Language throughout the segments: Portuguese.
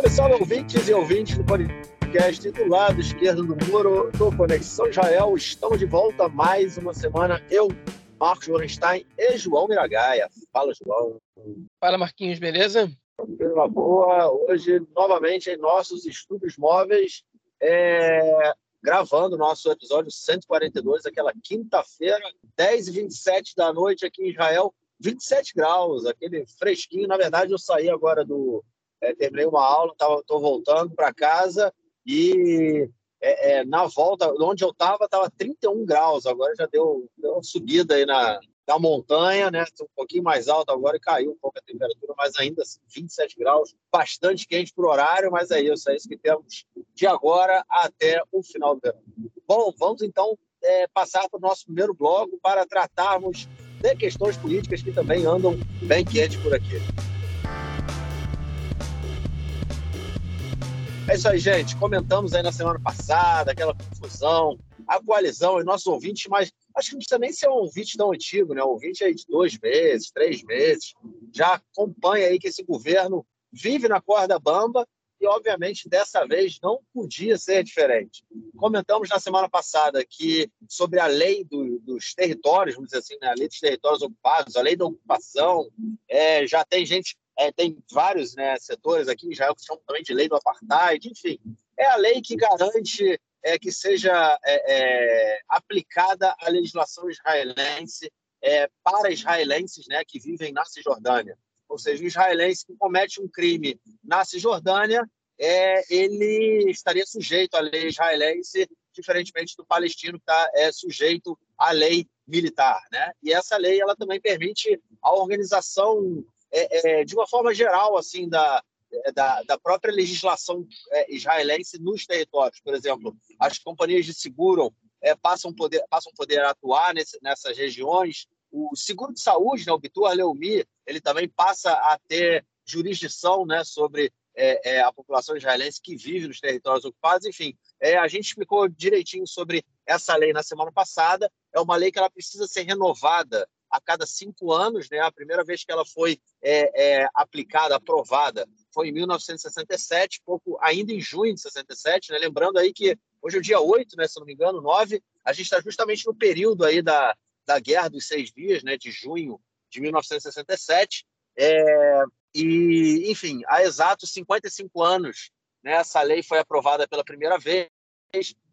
Salve, salve, ouvintes e ouvintes do podcast do lado esquerdo do muro do Conexão Israel. Estamos de volta mais uma semana. Eu, Marcos Lorenstein e João Miragaia. Fala, João. Fala, Marquinhos, beleza? Uma boa. Hoje, novamente, em nossos estúdios móveis, é... gravando o nosso episódio 142, aquela quinta-feira, 10h27 da noite aqui em Israel. 27 graus, aquele fresquinho. Na verdade, eu saí agora do. É, terminei uma aula, estou voltando para casa e é, é, na volta, onde eu estava, estava 31 graus. Agora já deu, deu uma subida aí na, na montanha, né? Um pouquinho mais alto agora e caiu um pouco a temperatura, mas ainda assim, 27 graus, bastante quente por horário, mas é isso, é isso que temos de agora até o final do verão. Bom, vamos então é, passar para o nosso primeiro bloco para tratarmos de questões políticas que também andam bem quentes por aqui. É isso aí, gente. Comentamos aí na semana passada aquela confusão, a coalizão e nossos ouvintes, mas acho que não precisa nem ser um ouvinte tão antigo, né? Um ouvinte aí de dois meses, três meses, já acompanha aí que esse governo vive na corda bamba e, obviamente, dessa vez não podia ser diferente. Comentamos na semana passada que sobre a lei do, dos territórios, vamos dizer assim, né? a lei dos territórios ocupados, a lei da ocupação, é, já tem gente, é, tem vários né, setores aqui em Israel que chamam também de lei do apartheid, enfim. É a lei que garante é, que seja é, é, aplicada a legislação israelense é, para israelenses né, que vivem na Cisjordânia ou seja, um israelense que comete um crime na Cisjordânia, é, ele estaria sujeito à lei israelense, diferentemente do palestino que está sujeito à lei militar, né? E essa lei ela também permite a organização é, é, de uma forma geral assim da é, da, da própria legislação é, israelense nos territórios. Por exemplo, as companhias de seguro é, passam poder passam poder atuar nesse, nessas regiões o seguro de saúde, né, o Bitur Leumi, ele também passa a ter jurisdição né, sobre é, é, a população israelense que vive nos territórios ocupados. Enfim, é, a gente explicou direitinho sobre essa lei na semana passada. É uma lei que ela precisa ser renovada a cada cinco anos. Né? A primeira vez que ela foi é, é, aplicada, aprovada, foi em 1967, pouco ainda em junho de 67. Né? Lembrando aí que hoje é o dia 8, né, se não me engano, 9, a gente está justamente no período aí da, da Guerra dos Seis Dias, né, de junho de 1967. É, e, enfim, há exatos 55 anos, né, essa lei foi aprovada pela primeira vez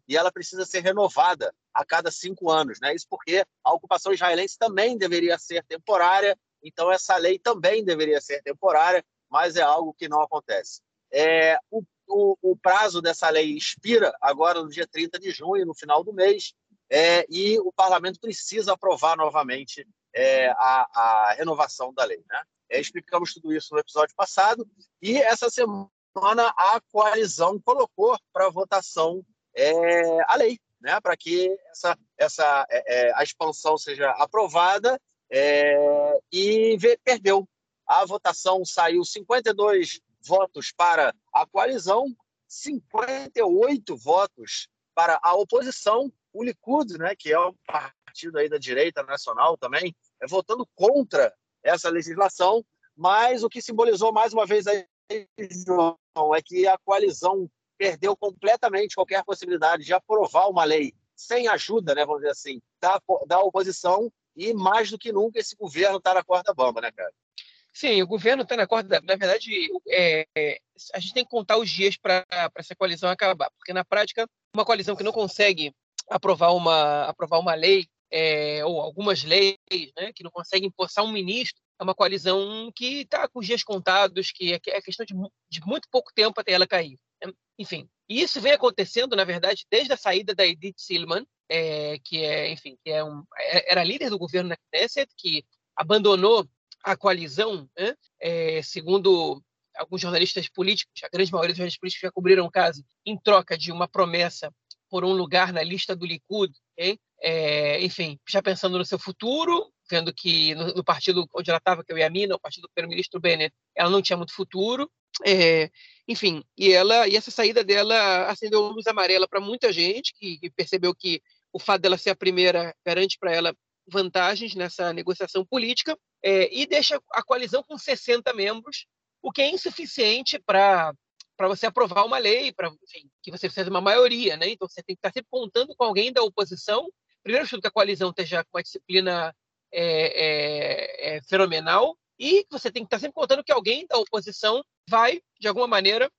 e ela precisa ser renovada a cada cinco anos. Né? Isso porque a ocupação israelense também deveria ser temporária, então essa lei também deveria ser temporária, mas é algo que não acontece. É, o, o, o prazo dessa lei expira agora no dia 30 de junho, no final do mês, é, e o parlamento precisa aprovar novamente é, a, a, renovação da lei. Né? É, explicamos tudo isso no episódio passado, e essa semana a coalizão colocou para votação é, a lei, né? para que essa, essa, é, é, a expansão seja aprovada, é, e perdeu. A votação saiu 52 votos para a coalizão, 58 votos para a oposição o Likud, né, que é um partido aí da direita nacional também, é votando contra essa legislação, mas o que simbolizou mais uma vez aí, João, é que a coalizão perdeu completamente qualquer possibilidade de aprovar uma lei sem ajuda, né, vamos dizer assim, da, da oposição e mais do que nunca esse governo está na corda bamba, né, cara? Sim, o governo está na corda. Na verdade, é, a gente tem que contar os dias para essa coalizão acabar, porque na prática, uma coalizão que não consegue aprovar uma, aprovar uma lei, é, ou algumas leis, né, que não conseguem empossar um ministro, é uma coalizão que está com os dias contados, que é, é questão de, de, muito pouco tempo até ela cair. Né? Enfim, isso vem acontecendo, na verdade, desde a saída da Edith Silman, é, que é, enfim, que é um, é, era líder do governo na Knesset, que abandonou a coalizão, né? é, segundo alguns jornalistas políticos, a grande maioria dos jornalistas políticos já cobriram o caso, em troca de uma promessa por um lugar na lista do Likud, é, enfim, já pensando no seu futuro, vendo que no, no partido onde ela estava, que é o Yamina, o partido do primeiro-ministro Bennett, ela não tinha muito futuro, é, enfim, e ela e essa saída dela acendeu luz amarela para muita gente que, que, percebeu que o fato dela ser a primeira garante para ela vantagens nessa negociação política é, e deixa a coalizão com 60 membros, o que é insuficiente para para você aprovar uma lei, para que você precisa de uma maioria, né? Então você tem que estar sempre contando com alguém da oposição. Primeiro, que a coalizão esteja com uma disciplina é, é, é, fenomenal e você tem que estar sempre contando que alguém da oposição vai, de alguma maneira,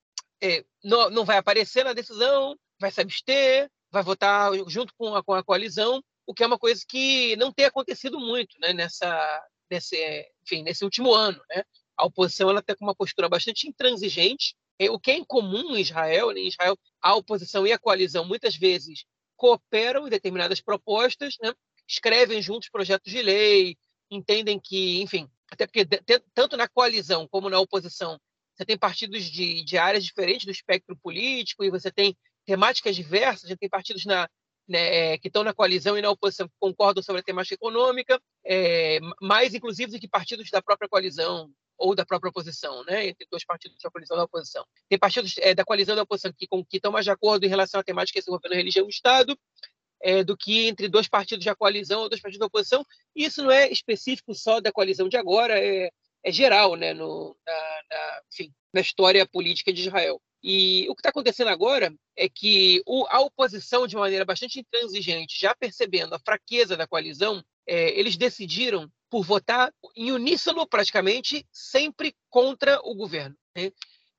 é, não, não vai aparecer na decisão, vai se abster, vai votar junto com a, com a coalizão, o que é uma coisa que não tem acontecido muito né, nessa, nesse, enfim, nesse último ano. Né? A oposição ela está com uma postura bastante intransigente, é, o que é incomum em Israel. Né? Em Israel, a oposição e a coalizão muitas vezes cooperam em determinadas propostas, né? escrevem juntos projetos de lei, entendem que, enfim, até porque tanto na coalizão como na oposição você tem partidos de, de áreas diferentes do espectro político e você tem temáticas diversas, gente tem partidos na, né, que estão na coalizão e na oposição que concordam sobre a temática econômica, é, mais inclusive do que partidos da própria coalizão ou da própria oposição, né, entre dois partidos da coalizão e da oposição. Tem partidos é, da coalizão e da oposição que, com, que estão mais de acordo em relação à temática que governo religião e Estado, é, do que entre dois partidos da coalizão ou dois partidos da oposição. E isso não é específico só da coalizão de agora, é, é geral né, no, na, na, enfim, na história política de Israel. E o que está acontecendo agora é que o, a oposição, de maneira bastante intransigente, já percebendo a fraqueza da coalizão, é, eles decidiram por votar em uníssono, praticamente, sempre contra o governo. Né?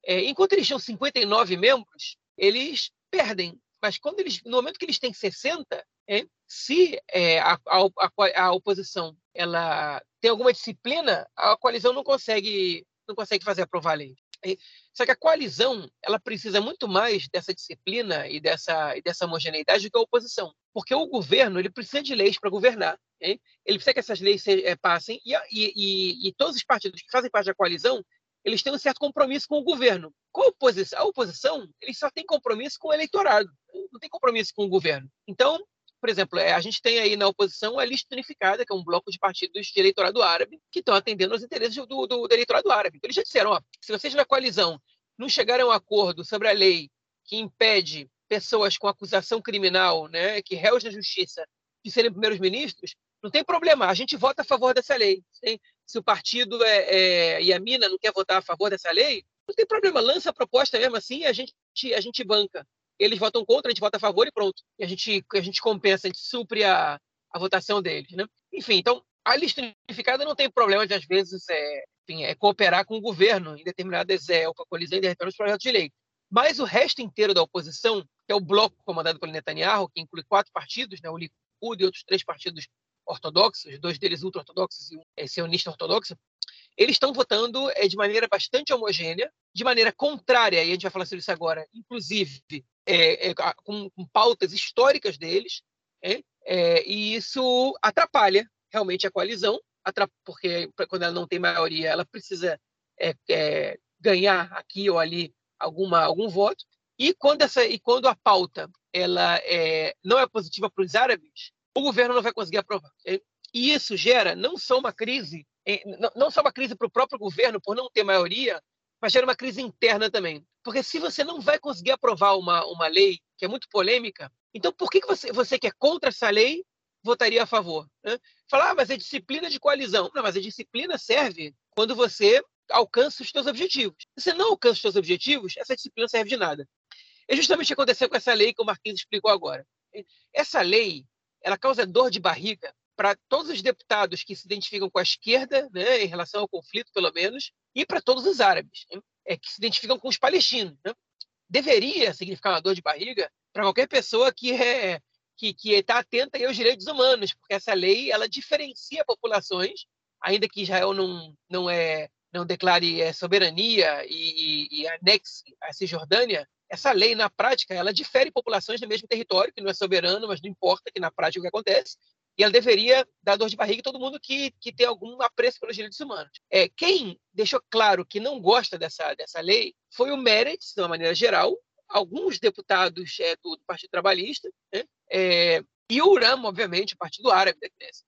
É, enquanto eles tinham 59 membros, eles perdem. Mas quando eles, no momento que eles têm 60, é, se é, a, a, a, oposição ela tem alguma disciplina, a coalizão não consegue não consegue fazer aprovar a lei. Só que a coalizão ela precisa muito mais dessa disciplina e dessa, e dessa homogeneidade do que a oposição. Porque o governo ele precisa de leis para governar. Ele precisa que essas leis se, é, passem e, e, e, todos os partidos que fazem parte da coalizão eles têm um certo compromisso com o governo. Com a oposição, a oposição eles só tem compromisso com o eleitorado, não tem compromisso com o governo. Então, por exemplo, é, a gente tem aí na oposição a lista unificada, que é um bloco de partidos de eleitorado árabe, que estão atendendo aos interesses do, do, do eleitorado árabe. Então, eles já disseram: ó, se vocês na coalizão não chegarem a um acordo sobre a lei que impede pessoas com acusação criminal, né, que réus da justiça, de serem primeiros ministros, não tem problema, a gente vota a favor dessa lei. Se o partido é, é, e a mina não quer votar a favor dessa lei, não tem problema, lança a proposta mesmo assim, a gente, a gente banca eles votam contra, a gente vota a favor e pronto. E a gente, a gente compensa, a gente supre a, a votação deles. Né? Enfim, então, a lista unificada não tem problema de, às vezes, é, enfim, é cooperar com o governo em determinadas, é, colisão em determinados projetos de lei. Mas o resto inteiro da oposição, que é o bloco comandado pelo Netanyahu, que inclui quatro partidos, né, o Likud e outros três partidos ortodoxos, dois deles ultra-ortodoxos e um é, sionista ortodoxo, eles estão votando é, de maneira bastante homogênea, de maneira contrária, e a gente vai falar sobre isso agora, inclusive é, é, com, com, pautas históricas deles, é, é, e isso atrapalha realmente a coalizão, porque quando ela não tem maioria, ela precisa é, ganhar aqui ou ali alguma, algum voto, e quando, essa, e quando a pauta ela não é positiva para os árabes, o governo não vai conseguir aprovar. E isso gera não só uma crise, não só uma crise para o próprio governo por não ter maioria, mas gera uma crise interna também. Porque se você não vai conseguir aprovar uma, uma lei que é muito polêmica, então por que, que você, você que é contra essa lei votaria a favor? Né? Falar, ah, mas é disciplina de coalizão. Não, mas a disciplina serve quando você alcança os seus objetivos. Se você não alcança os seus objetivos, essa disciplina serve de nada. É justamente o que aconteceu com essa lei que o Marquinhos explicou agora. Essa lei, ela causa dor de barriga para todos os deputados que se identificam com a esquerda, né, em relação ao conflito, pelo menos, e para todos os árabes, né, é, que se identificam com os palestinos. Né? Deveria significar uma dor de barriga para qualquer pessoa que é que está atenta aos direitos humanos, porque essa lei ela diferencia populações, ainda que Israel não, não, é, não declare é, soberania e, e, e anexe a Cisjordânia, essa lei, na prática, ela difere populações do mesmo território, que não é soberano, mas não importa que na prática o que acontece, e ela deveria dar dor de barriga a todo mundo que, que tem algum apreço pelos direitos humanos. É, quem deixou claro que não gosta dessa, dessa lei foi o Meretz, de uma maneira geral, alguns deputados é, do, do, Partido Trabalhista, né? é, e o URAM, obviamente, o Partido Árabe da Knesset.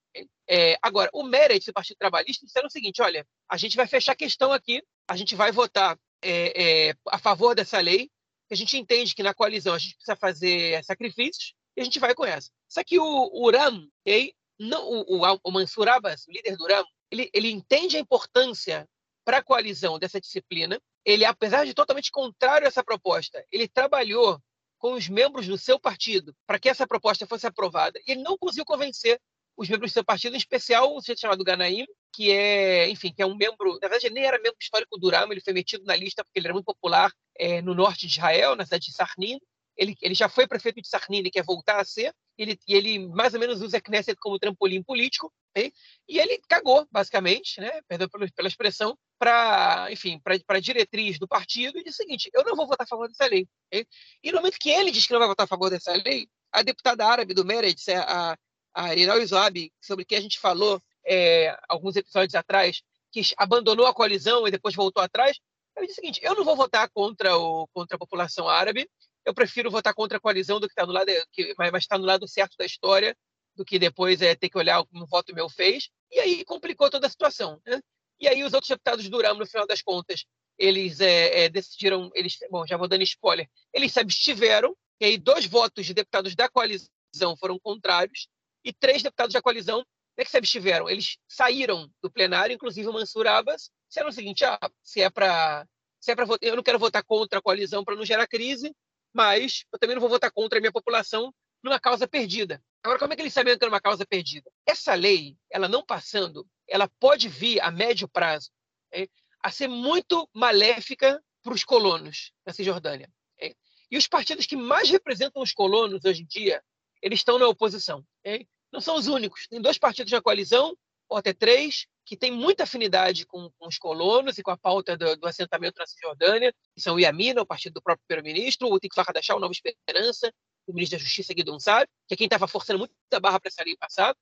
É, agora, o Meretz do Partido Trabalhista disseram o seguinte, olha, a gente vai fechar a questão aqui, a gente vai votar é, é, a favor dessa lei, a gente entende que na coalizão a gente precisa fazer sacrifícios, e a gente vai com essa. Só que o, Uram, okay, não, o, o, o Mansur Abbas, o líder do Uram, ele, ele entende a importância para a coalizão dessa disciplina, ele, apesar de totalmente contrário a essa proposta, ele trabalhou com os membros do seu partido para que essa proposta fosse aprovada. E ele não conseguiu convencer os membros do seu partido, em especial um sujeito chamado Ganaim, que é, enfim, que é um membro, na verdade ele nem era membro histórico do Rama, ele foi metido na lista porque ele era muito popular é, no norte de Israel, na cidade de Sarnin. Ele, ele já foi prefeito de Sarnin, ele quer voltar a ser, ele, e ele mais ou menos usa a Knesset como trampolim político, hein? e ele cagou, basicamente, né, perdão pela expressão, para, enfim, para a diretriz do partido e disse o seguinte: eu não vou votar a favor dessa lei. E no momento que ele diz que não vai votar a favor dessa lei, a deputada árabe do Meretz, a, a Irinal Isoab, sobre quem a gente falou é, alguns episódios atrás, que abandonou a coalizão e depois voltou atrás, ele disse o seguinte: eu não vou votar contra, o, contra a população árabe, eu prefiro votar contra a coalizão do que está no lado que vai estar no lado certo da história do que depois é ter que olhar como um voto meu fez. E aí complicou toda a situação. Né? E aí os outros deputados do no final das contas, eles é, é, decidiram, eles, bom, já vou dando spoiler, eles se abstiveram, e aí dois votos de deputados da coalizão foram contrários, e três deputados da coalizão né, que se abstiveram. Eles saíram do plenário, inclusive o Mansur Abbas, disseram o seguinte, ah, se é para se é eu não quero votar contra a coalizão para não gerar crise, mas eu também não vou votar contra a minha população numa causa perdida. Agora, como é que eles sabiam que era uma causa perdida? Essa lei, ela não passando, ela pode vir a médio prazo é, a ser muito maléfica para os colonos na Cisjordânia. É. E os partidos que mais representam os colonos hoje em dia, eles estão na oposição. É. Não são os únicos. Tem dois partidos na coalizão, ou até três, que têm muita afinidade com, com os colonos e com a pauta do, do, assentamento na Cisjordânia, que são o Yamina, o partido do próprio primeiro-ministro, o Tikva Hadashah, o Nova Esperança, o ministro da Justiça, Guidon Sabe, que é quem estava forçando muito a barra para essa lei passada.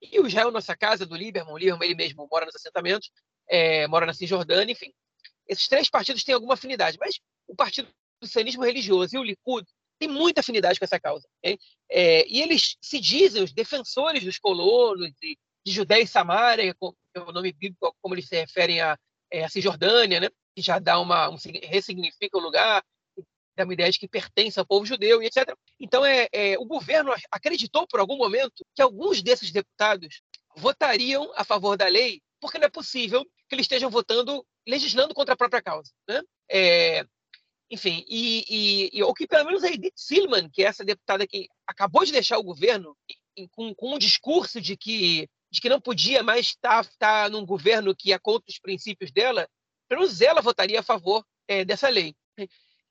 E o Israel Nossa Casa, do Lieberman, o Lieberman ele mesmo mora nos assentamentos, é, mora na Cisjordânia, enfim. Esses três partidos têm alguma afinidade, mas o partido do sionismo religioso e o Likud têm muita afinidade com essa causa. É, e eles se dizem os defensores dos colonos, de, de Judéia e Samaria, que é o nome bíblico, como eles se referem a, é, a Cisjordânia, né? que já dá uma, um, ressignifica o lugar, dá uma ideia de que pertence ao povo judeu e etc. Então, é, é, o governo acreditou por algum momento que alguns desses deputados votariam a favor da lei, porque não é possível que eles estejam votando, legislando contra a própria causa. Né? É, enfim, e, e, e, o que pelo menos a Edith Silman, que é essa deputada que acabou de deixar o governo com, com um discurso de que, de que não podia mais estar, estar num governo que ia contra os princípios dela, pelo menos ela votaria a favor é, dessa lei.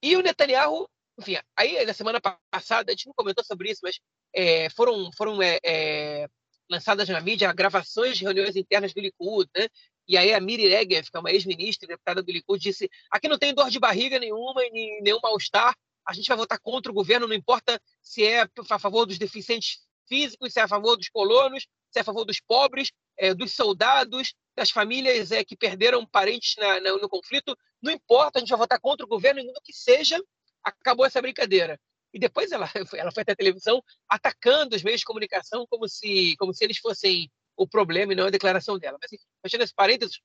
E o Netanyahu, enfim, aí na semana passada, a gente não comentou sobre isso, mas é, foram, foram é, é, lançadas na mídia gravações de reuniões internas do Likud, né? E aí a Miri Regev, que é uma ex-ministra, deputada do Likud, disse: aqui não tem dor de barriga nenhuma e nenhum mal-estar, a gente vai votar contra o governo, não importa se é a favor dos deficientes físicos, se é a favor dos colonos, se é a favor dos pobres, é, dos soldados, das famílias é, que perderam parentes na, na, no conflito, não importa, a gente vai votar contra o governo, no que seja, acabou essa brincadeira. E depois ela, ela foi até a televisão atacando os meios de comunicação como se, como se eles fossem o problema e não a declaração dela. Mas, fechando esse parênteses,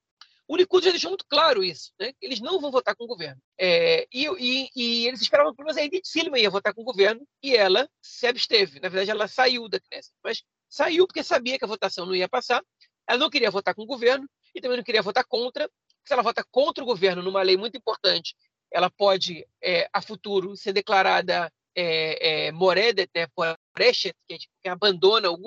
o Likud já deixou muito claro isso, né? Eles não vão votar com o governo. É, e, e, e, eles esperavam que a Edith Silman ia votar com o governo e ela se absteve. Na verdade, ela saiu da Knesset, mas saiu porque sabia que a votação não ia passar. Ela não queria votar com o governo e também não queria votar contra se ela vota contra o governo numa lei muito importante, ela pode, é, a futuro, ser declarada é, é, Moredet, né, que, que abandona o,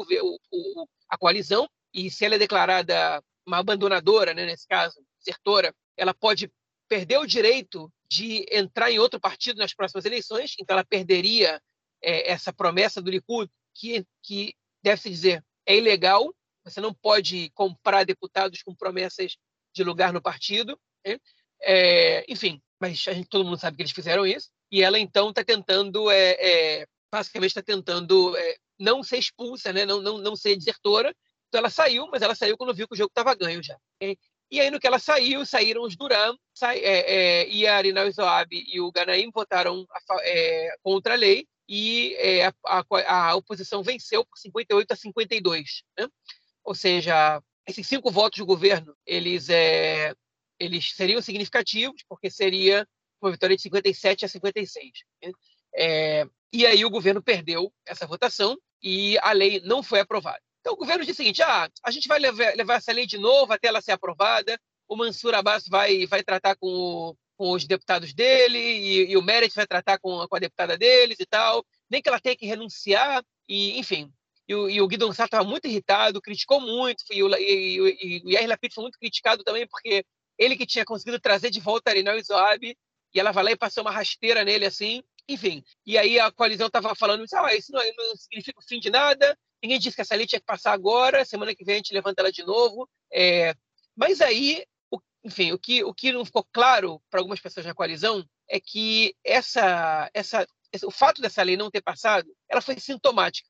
o, a coalizão, e se ela é declarada uma abandonadora, né, nesse caso, desertora, ela pode perder o direito de entrar em outro partido nas próximas eleições, então ela perderia é, essa promessa do Likud, que, que deve-se dizer, é ilegal, você não pode comprar deputados com promessas de lugar no partido. Né? É, enfim, mas a gente, todo mundo sabe que eles fizeram isso. E ela, então, está tentando, é, é, basicamente, está tentando é, não ser expulsa, né? não, não, não ser desertora. Então, ela saiu, mas ela saiu quando viu que o jogo estava ganho já. E aí, no que ela saiu, saíram os Duran, sai, é, é, e a Arinal Zoab e o Ganaim votaram a, é, contra a lei, e é, a, a, a, oposição venceu por 58 a 52. Né? Ou seja, esses cinco votos do governo, eles, é, eles seriam significativos, porque seria uma vitória de 57 a 56. Né? É, e aí o governo perdeu essa votação e a lei não foi aprovada. Então o governo disse o seguinte: ah, a gente vai levar, levar essa lei de novo até ela ser aprovada. O Mansur Abbas vai, vai tratar com o, com os deputados dele e, e o Meredith vai tratar com, com, a deputada deles e tal, nem que ela tenha que renunciar e enfim. E o, e o Guido Gonçalves estava muito irritado, criticou muito e o, e, e, o Yair Lapid foi muito criticado também porque ele que tinha conseguido trazer de volta a Arinal e Zoab e ela vai lá e passou uma rasteira nele assim, enfim. E aí a coalizão estava falando, ah, isso não, não, significa o fim de nada, ninguém disse que essa lei tinha que passar agora, semana que vem a gente levanta ela de novo. É, mas aí, o, enfim, o que, o que não ficou claro para algumas pessoas na coalizão é que essa, essa, o fato dessa lei não ter passado, ela foi sintomática.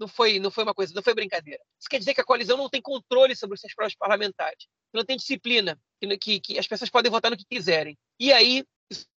Não foi, não foi uma coisa, não foi brincadeira. Isso quer dizer que a coalizão não tem controle sobre os seus próprios parlamentares, não tem disciplina, que, que, que as pessoas podem votar no que quiserem. E aí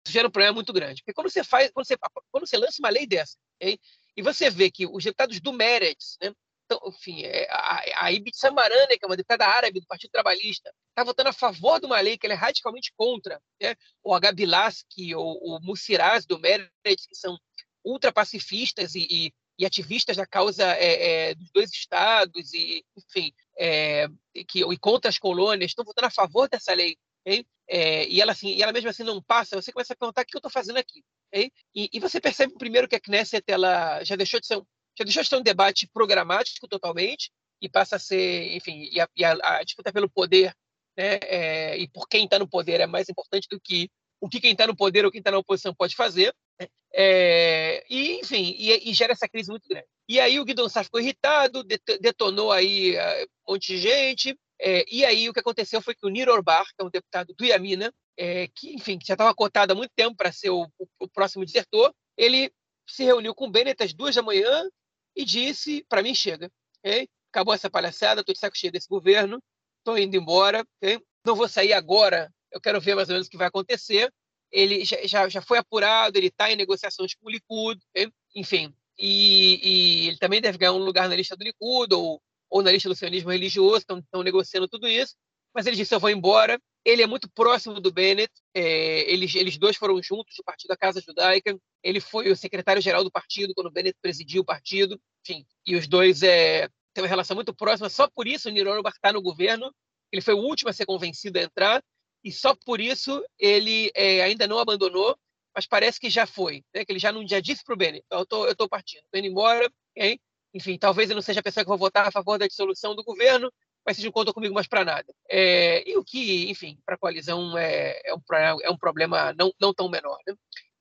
isso gera um problema muito grande. Porque quando você faz, quando você, quando você lança uma lei dessa, okay? e você vê que os deputados do Meretz, né? então, enfim, é, a, a Ibit Samarana, que é uma deputada árabe do Partido Trabalhista, está votando a favor de uma lei que ela é radicalmente contra, né? o Agabilaski ou o Mussiraz do Meretz, que são ultrapacifistas e, e, e ativistas da causa é, é, dos dois estados e, enfim, é, que, e contra as colônias, estão votando a favor dessa lei Okay? É, e ela assim, e ela mesmo assim não passa, você começa a perguntar o que eu estou fazendo aqui. Okay? E, e, você percebe primeiro que a Knesset ela já deixou de ser um, já deixou de ser um debate programático totalmente e passa a ser, enfim, e a, e a, a disputa pelo poder, né, é, e por quem está no poder é mais importante do que o que quem está no poder ou quem está na oposição pode fazer. Né? É, e, enfim, e, e, gera essa crise muito grande. E aí o Guidon Sá ficou irritado, detonou aí uh, um monte de gente, é, e aí o que aconteceu foi que o Niro Orbar, que é um deputado do Iamina, é, que, enfim, já estava cotado há muito tempo para ser o, o, o, próximo desertor, ele se reuniu com o Bennett às duas da manhã e disse, para mim chega, okay? acabou essa palhaçada, estou de saco cheio desse governo, estou indo embora, okay? não vou sair agora, eu quero ver mais ou menos o que vai acontecer. Ele já, já, já foi apurado, ele está em negociações com o Likud, okay? enfim, e, e, ele também deve ganhar um lugar na lista do Likud, ou ou na lista do sionismo religioso, estão negociando tudo isso. Mas ele disse: Eu vou embora. Ele é muito próximo do Bennett, é, eles, eles dois foram juntos do Partido da Casa Judaica. Ele foi o secretário-geral do partido quando o Bennett presidiu o partido. Enfim, e os dois é, têm uma relação muito próxima. Só por isso o Niro está no governo. Ele foi o último a ser convencido a entrar. E só por isso ele é, ainda não abandonou, mas parece que já foi. Né? Que ele já, não, já disse para o Bennett: Eu estou partindo, estou embora. Okay? Enfim, talvez eu não seja a pessoa que vou votar a favor da dissolução do governo, mas seja um conta comigo mais para nada. É, e o que, enfim, para a coalizão é, é, um, é um problema não, não tão menor. Né?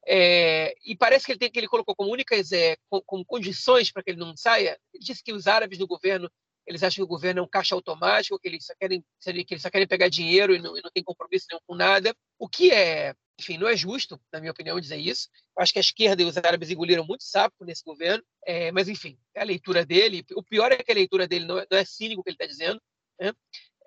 É, e parece que ele, tem, que ele colocou como únicas é, com, com condições para que ele não saia. Ele disse que os árabes do governo eles acham que o governo é um caixa automático, que eles só querem, que eles só querem pegar dinheiro e não, e não tem compromisso nenhum com nada. O que é enfim, não é justo, na minha opinião, dizer isso. Acho que a esquerda e os árabes engoliram muito sapo nesse governo, é, mas, enfim, é a leitura dele. O pior é que a leitura dele não é, não é cínico o que ele está dizendo, né?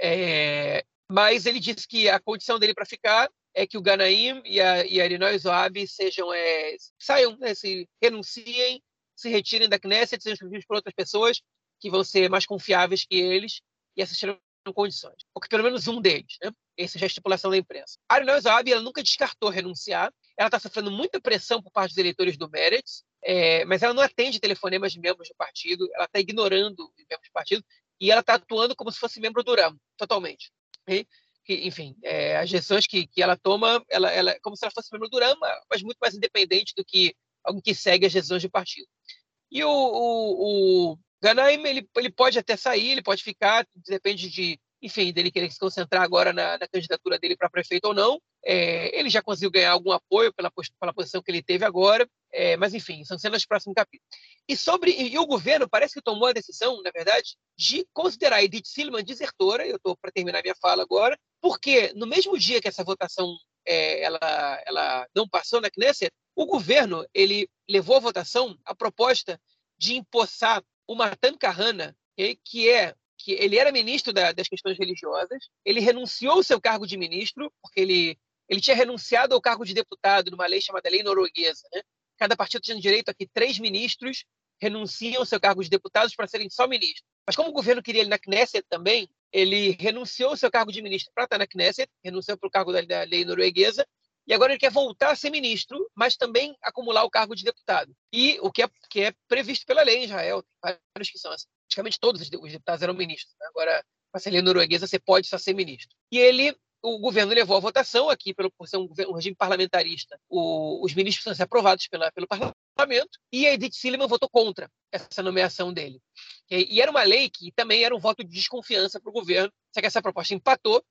é, mas ele disse que a condição dele para ficar é que o Ganaim e a, e a Irinói Zoab sejam, é, saiam, né, se renunciem, se retirem da Knesset, sejam escolhidos por outras pessoas que vão ser mais confiáveis que eles, e essas serão condições. Ou que pelo menos um deles. Né? Essa é a estipulação da imprensa. A Ariel Zabi, ela nunca descartou renunciar. Ela está sofrendo muita pressão por parte dos eleitores do Meretz, é, mas ela não atende telefonemas de membros do partido, ela está ignorando os membros do partido e ela está atuando como se fosse membro do RAM, totalmente. E, enfim, é, as decisões que, que ela toma, ela, ela, é como se ela fosse membro do RAM, mas muito mais independente do que alguém que segue as decisões do partido. E o, o, o Ganaim, ele, ele pode até sair, ele pode ficar, depende de enfim, dele querer se concentrar agora na, na candidatura dele para prefeito ou não. É, ele já conseguiu ganhar algum apoio pela, pela posição que ele teve agora, é, mas enfim, são cenas do próximo capítulo. E sobre e, o governo parece que tomou a decisão, na verdade, de considerar Edith Silman desertora. Eu estou para terminar minha fala agora, porque no mesmo dia que essa votação é, ela, ela não passou na Knesset, o governo ele levou à votação a proposta de empossar o Matan Kahana, que é que ele era ministro da, das questões religiosas, ele renunciou ao seu cargo de ministro, porque ele, ele tinha renunciado ao cargo de deputado numa lei chamada Lei Norueguesa. Né? Cada partido tinha direito a que três ministros renunciam ao seu cargo de deputados para serem só ministros. Mas como o governo queria ele na Knesset também, ele renunciou ao seu cargo de ministro para estar na Knesset, renunciou para o cargo da, da lei norueguesa, e agora ele quer voltar a ser ministro, mas também acumular o cargo de deputado. E o que é, que é previsto pela lei em Israel, tem vários que são assim praticamente todos os deputados eram ministros. Né? Agora, com a lei norueguesa, você pode só ser ministro. E ele o governo levou a votação aqui, pelo, por ser um, um regime parlamentarista, o, os ministros precisam ser aprovados pela, pelo parlamento, e a Edith Silliman votou contra essa nomeação dele. E, e, era uma lei que também era um voto de desconfiança para o governo, só que essa proposta empatou,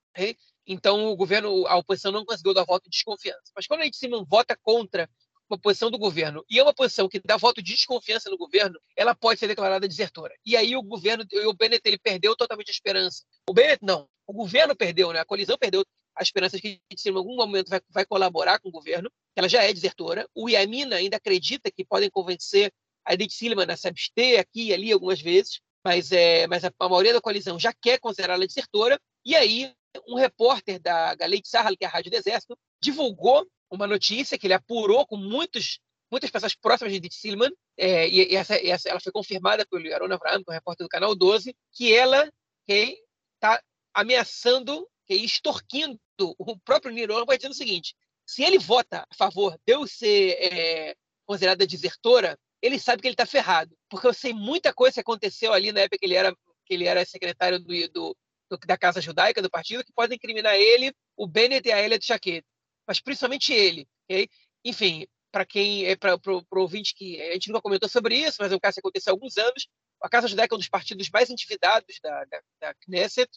então o governo, a oposição não conseguiu dar voto de desconfiança. Mas quando a Edith Silliman vota contra uma posição do governo e é uma posição que dá voto de desconfiança no governo, ela pode ser declarada desertora. E aí o governo, o Bennett, ele perdeu totalmente a esperança. O Bennett não, o governo perdeu, né? A colisão perdeu a esperança de que em algum momento vai, vai colaborar com o governo. Ela já é desertora. O Yamina ainda acredita que podem convencer a Edith Silliman a se abster aqui e ali algumas vezes, mas, é, mas a, a maioria da coalizão já quer considerá-la desertora. E aí um repórter da Galei Sahal, que é a Rádio do Exército, divulgou uma notícia que ele apurou com muitos, muitas pessoas próximas de Edith Silliman, é, e, essa, essa, ela foi confirmada pelo Yaron Avraham, que é um repórter do Canal 12, que ela está ameaçando, okay, extorquindo o próprio Niro vai dizendo o seguinte, se ele vota a favor de eu ser é, considerada desertora, ele sabe que ele está ferrado, porque eu sei muita coisa que aconteceu ali na época que ele era, que ele era secretário do, do da Casa Judaica, do partido, que podem incriminar ele, o Bennett e a Elia de Chaquet mas principalmente ele. Okay? Enfim, para quem é para o ouvinte que a gente nunca comentou sobre isso, mas é um caso que aconteceu há alguns anos. A Casa Judaica é um dos partidos mais endividados da, da, da Knesset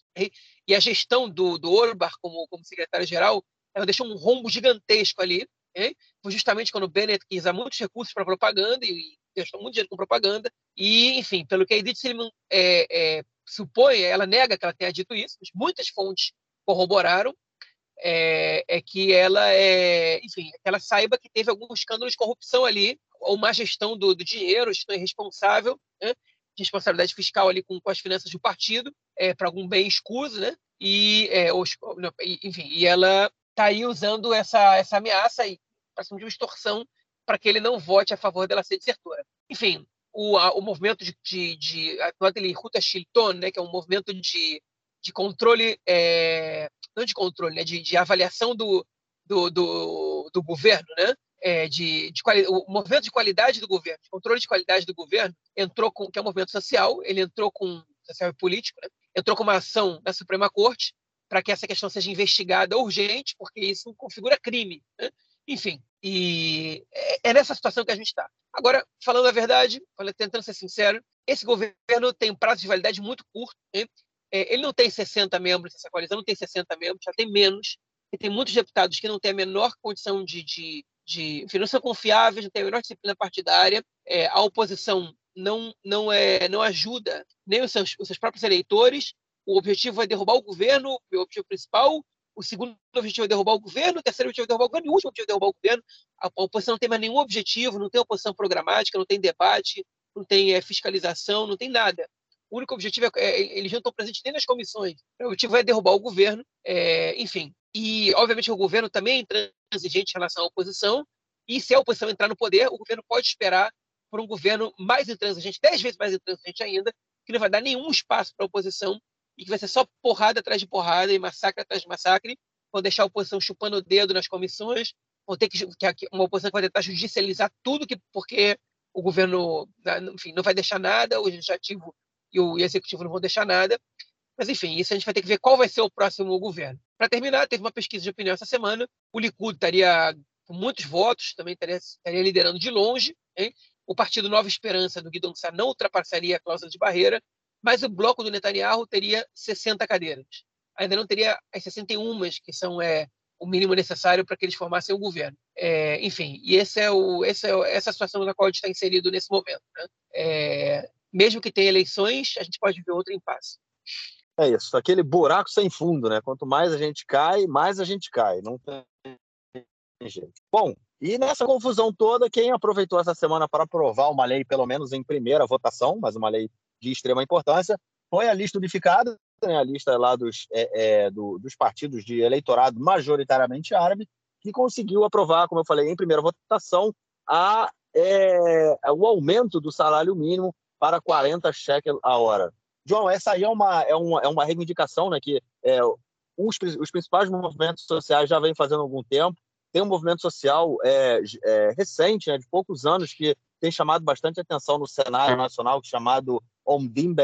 e a gestão do, do Orbar como, como secretário-geral ela deixou um rombo gigantesco ali. Foi justamente quando o Bennett quis usar muitos recursos para propaganda e gastou muito dinheiro com propaganda. E, enfim, pelo que a Edith Silliman é, é, supõe, ela nega que ela tenha dito isso, mas muitas fontes corroboraram é, é, que ela é, enfim, que ela saiba que teve algum escândalo de corrupção ali, ou má gestão do, do dinheiro, gestão irresponsável, né? de responsabilidade fiscal ali com, com as finanças do partido, é, para algum bem escuso, né? E, é, ou, enfim, e ela está aí usando essa, essa ameaça e de uma extorsão para que ele não vote a favor dela ser desertora. Enfim, o, a, o movimento de, de, de Ruta Shilton, né, que é um movimento de, de controle é, não de controle, né, de, de avaliação do, do, do, do, governo, né, é, de, de o movimento de qualidade do governo, de controle de qualidade do governo, entrou com, que é um movimento social, ele entrou com, social e político, né, entrou com uma ação na Suprema Corte para que essa questão seja investigada urgente, porque isso configura crime. Né? Enfim, e é, é nessa situação que a gente está. Agora, falando a verdade, tentando ser sincero, esse governo tem um prazo de validade muito curto. Hein? É, ele não tem 60 membros, essa coalizão não tem 60 membros, já tem menos. E tem muitos deputados que não têm a menor condição de, de, de não são confiáveis, não têm a menor disciplina partidária. É, a oposição não, não, é, não ajuda nem os seus, os seus próprios eleitores. O objetivo é derrubar o governo, o objetivo principal. O segundo objetivo é derrubar o governo, o terceiro objetivo é derrubar o governo, e o último objetivo é derrubar o governo. A, oposição não tem mais nenhum objetivo, não tem oposição programática, não tem debate, não tem é, fiscalização, não tem nada. O único objetivo é, é eles não estão presentes nem nas comissões. O objetivo é derrubar o governo, é, enfim. E, obviamente, o governo também é intransigente em relação à oposição. E se a oposição entrar no poder, o governo pode esperar por um governo mais intransigente, dez vezes mais intransigente ainda, que não vai dar nenhum espaço para a oposição e que vai ser só porrada atrás de porrada e massacre atrás de massacre, vão deixar a oposição chupando o dedo nas comissões, vão ter que, que uma oposição que vai tentar judicializar tudo que porque o governo, né, enfim, não vai deixar nada, o legislativo e o executivo não vão deixar nada. Mas, enfim, isso a gente vai ter que ver qual vai ser o próximo governo. Para terminar, teve uma pesquisa de opinião essa semana. O Likud estaria com muitos votos, também estaria, estaria liderando de longe. Hein? O partido Nova Esperança do Guidon não ultrapassaria a cláusula de barreira, mas o bloco do Netanyahu teria 60 cadeiras. Ainda não teria as 61, que são é, o mínimo necessário para que eles formassem o governo. É, enfim, e esse é o, esse é essa é a situação na qual a gente está inserido nesse momento. Né? É, mesmo que tenha eleições, a gente pode ver outro impasse. É isso, aquele buraco sem fundo, né? Quanto mais a gente cai, mais a gente cai. Não tem jeito. Bom, e nessa confusão toda, quem aproveitou essa semana para aprovar uma lei, pelo menos em primeira votação, mas uma lei de extrema importância, foi a lista unificada, né? a lista lá dos, é, é, do, dos partidos de eleitorado majoritariamente árabe, que conseguiu aprovar, como eu falei, em primeira votação, a, é, o aumento do salário mínimo para 40 shekel a hora. João, essa aí é uma, é uma, é uma reivindicação né, que é, os, os principais movimentos sociais já vêm fazendo há algum tempo. Tem um movimento social é, é, recente, né, de poucos anos, que tem chamado bastante atenção no cenário nacional, chamado Omdim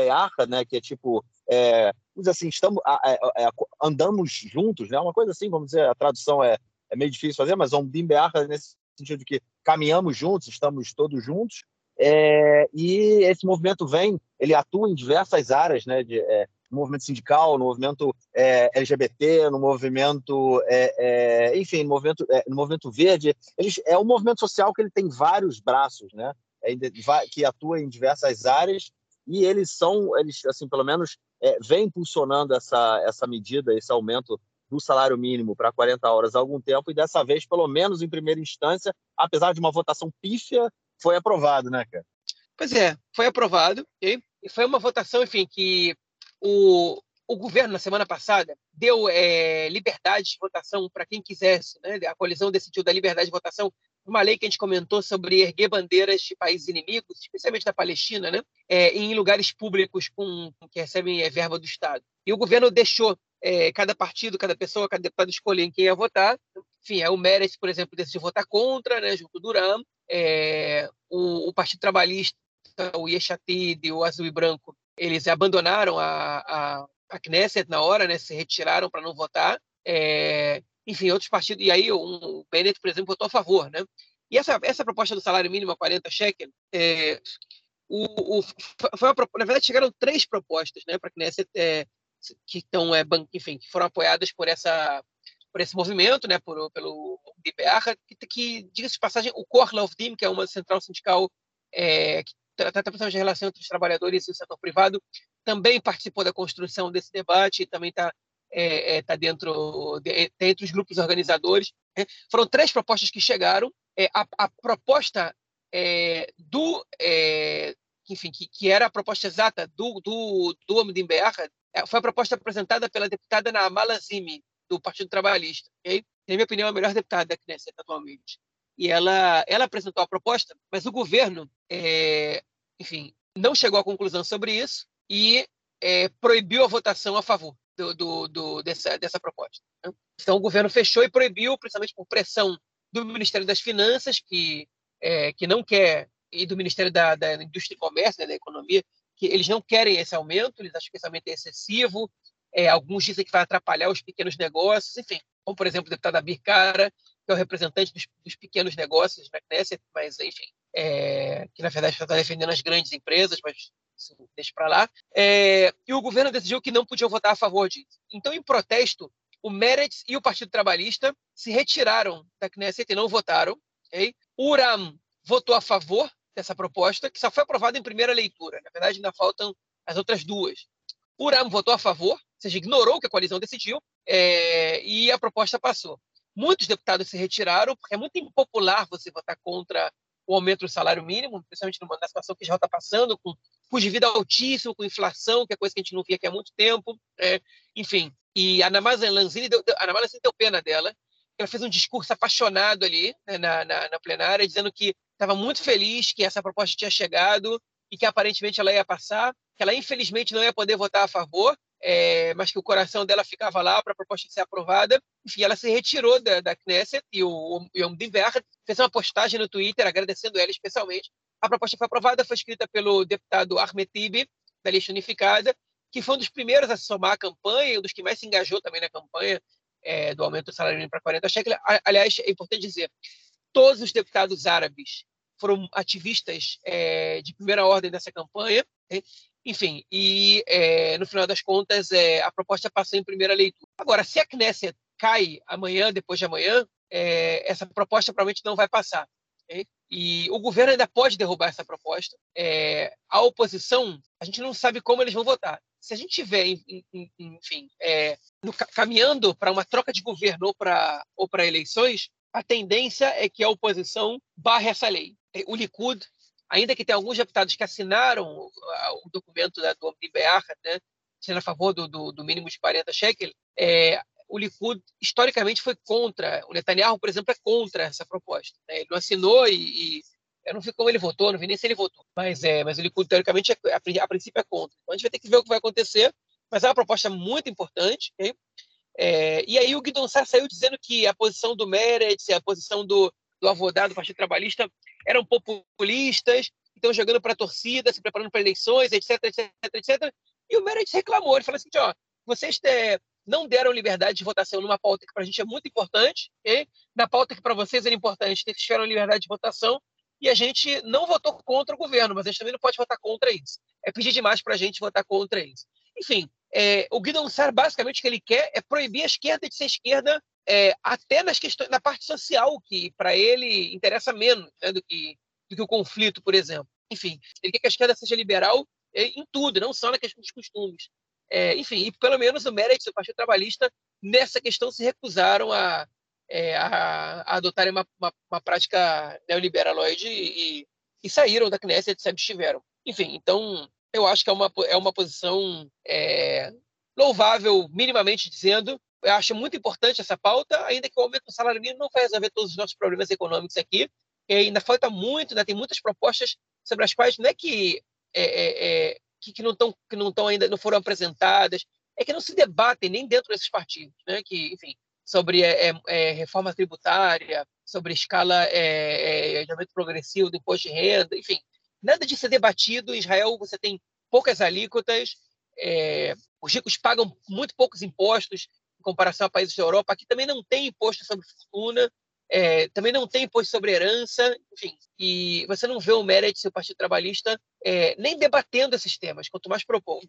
né, que é tipo é, dizer assim, estamos, é, é, andamos juntos, né? Uma coisa assim, vamos dizer, a tradução é, é meio difícil fazer, mas bimbeacha nesse sentido de que caminhamos juntos, estamos todos juntos, é, e esse movimento vem, ele atua em diversas áreas, né? De, é, no movimento sindical, no movimento é, LGBT, no movimento, é, é, enfim, no movimento, é, no movimento verde. Eles, é um movimento social que ele tem vários braços, né? É, que atua em diversas áreas e eles são, eles assim, pelo menos, é, vem impulsionando essa essa medida, esse aumento do salário mínimo para 40 horas há algum tempo e dessa vez, pelo menos em primeira instância, apesar de uma votação pífia, foi aprovado, né, cara? Pois é, foi aprovado, e foi uma votação, enfim, que o, o governo, na semana passada, deu é, liberdade de votação para quem quisesse. Né? A colisão decidiu dar liberdade de votação uma lei que a gente comentou sobre erguer bandeiras de países inimigos, especialmente da Palestina, né? É, em lugares públicos com, que recebem é, verba do Estado. E o governo deixou é, cada partido, cada pessoa, cada deputado escolher em quem ia votar. Enfim, é, o Meretz, por exemplo, decidiu votar contra, né, junto do Ram. É, o, o, Partido Trabalhista, o Yeshatid, o Azul e Branco, eles abandonaram a, a, a Knesset na hora, né, se retiraram para não votar. É, enfim, outros partidos. E aí um, o Bennett, por exemplo, votou a favor. Né? E essa, essa proposta do salário mínimo a 40 shekel, é, o, o, foi uma, na verdade, chegaram três propostas né, para a Knesset é, que, estão, é, enfim, que foram apoiadas por essa por esse movimento, né, por, pelo DPR, que, que diga-se de passagem, o Korla of Dim, que é uma central sindical é, que trata principalmente de relação entre os trabalhadores e o setor privado, também participou da construção desse debate e também está é, é, tá dentro de, tá entre os grupos organizadores. Né? Foram três propostas que chegaram. É, a, a, proposta é, do, é, enfim, que, que, era a proposta exata do do do Omdim é, foi a proposta apresentada pela deputada Naamala Zimi, do Partido Trabalhista. Okay? Na minha opinião, a melhor deputada da Knesset atualmente. E ela, ela apresentou a proposta, mas o governo é, enfim, não chegou à conclusão sobre isso e é, proibiu a votação a favor do, do, do, dessa, dessa proposta. Né? Então, o governo fechou e proibiu, principalmente por pressão do Ministério das Finanças, que, é, que não quer, e do Ministério da, da Indústria e Comércio, né, da Economia, que eles não querem esse aumento, eles acham que esse aumento é excessivo, é, alguns dizem que vai atrapalhar os pequenos negócios, enfim, como, por exemplo, o deputado Abir Cara, que é o representante dos, dos pequenos negócios na Knesset, mas, enfim, é, que na verdade está defendendo as grandes empresas, mas assim, deixa para lá. É, e o governo decidiu que não podia votar a favor disso. Então, em protesto, o Meretz e o Partido Trabalhista se retiraram da Knesset e não votaram. Okay? O Uram votou a favor dessa proposta, que só foi aprovada em primeira leitura. Na verdade, ainda faltam as outras duas. O Uram votou a favor, ou seja, ignorou o que a coalizão decidiu, é, e a proposta passou. Muitos deputados se retiraram, porque é muito impopular você votar contra o aumento do salário mínimo, principalmente numa situação que já está passando, com custo de vida altíssimo, com inflação, que é coisa que a gente não via aqui há muito tempo. É, enfim, e a Ana Lanzini Lanzini deu pena dela. Ela fez um discurso apaixonado ali né, na, na, na plenária, dizendo que estava muito feliz que essa proposta tinha chegado e que aparentemente ela ia passar, que ela infelizmente não ia poder votar a favor, é, mas que o coração dela ficava lá para a proposta ser aprovada. Enfim, ela se retirou da, da Knesset e o, Yom Diver fez uma postagem no Twitter agradecendo ela especialmente. A proposta foi aprovada, foi escrita pelo deputado Ahmed Tibi, da Lista Unificada, que foi um dos primeiros a se somar à campanha, um dos que mais se engajou também na campanha é, do aumento do salário mínimo para 40 shekels. Aliás, é importante dizer, todos os deputados árabes foram ativistas é, de primeira ordem dessa campanha. Né? Enfim, e é, no final das contas, é, a proposta passou em primeira leitura. Agora, se a Knesset cai amanhã, depois de amanhã, é, essa proposta provavelmente não vai passar. Okay? E o governo ainda pode derrubar essa proposta. É, a oposição, a gente não sabe como eles vão votar. Se a gente tiver, enfim, é, no, caminhando para uma troca de governo ou para ou eleições, a tendência é que a oposição barre essa lei. O Likud ainda que tenha alguns deputados que assinaram o, documento da, do Omni né, sendo a favor do, do, do, mínimo de 40 shekels, é, o Likud historicamente foi contra, o Netanyahu, por exemplo, é contra essa proposta. Né? Ele não assinou e, e, eu não vi como ele votou, não vi nem se ele votou, mas, é, mas o Likud, teoricamente, é, a, a, princípio é contra. Então a gente vai ter que ver o que vai acontecer, mas é uma proposta muito importante. Okay? É, e aí o Guidon Sá saiu dizendo que a posição do Meretz, a posição do, do Avodá, do Partido Trabalhista, eram populistas, estão jogando para a torcida, se preparando para eleições, etc, etc, etc. E o Meredith reclamou, ele falou assim, ó, vocês é, não deram liberdade de votação numa pauta que para a gente é muito importante, okay? na pauta que para vocês era importante, vocês tiveram liberdade de votação, e a gente não votou contra o governo, mas a gente também não pode votar contra isso. É pedir demais para a gente votar contra isso. Enfim, é, o Guido Ansar, basicamente, o que ele quer é proibir a esquerda de ser esquerda é, até nas questões, na parte social, que para ele interessa menos né, do, que, do que o conflito, por exemplo. Enfim, ele quer que a esquerda seja liberal é, em tudo, não só na questão dos costumes. É, enfim, e pelo menos o Meretz e o Partido Trabalhista, nessa questão, se recusaram a, é, a, a adotarem uma, uma, uma, prática neoliberaloide e, e saíram da Knesset se abstiveram. Enfim, então eu acho que é uma, é uma posição é, louvável, minimamente dizendo. Eu acho muito importante essa pauta, ainda que o aumento do salário mínimo não vai resolver todos os nossos problemas econômicos aqui. E ainda falta muito, ainda tem muitas propostas sobre as quais não é que, é, é, que, que, não estão que não estão ainda não foram apresentadas, é que não se debatem nem dentro desses partidos, né? Que, enfim, sobre reforma tributária, sobre escala de aumento progressivo do imposto de renda, enfim, nada disso é debatido. Em Israel você tem poucas alíquotas, é, os ricos pagam muito poucos impostos em comparação a países da Europa. Aqui também não tem imposto sobre fortuna, é, também não tem imposto sobre herança, enfim. E você não vê o Meretz e o Partido Trabalhista é, nem debatendo esses temas, quanto mais propondo.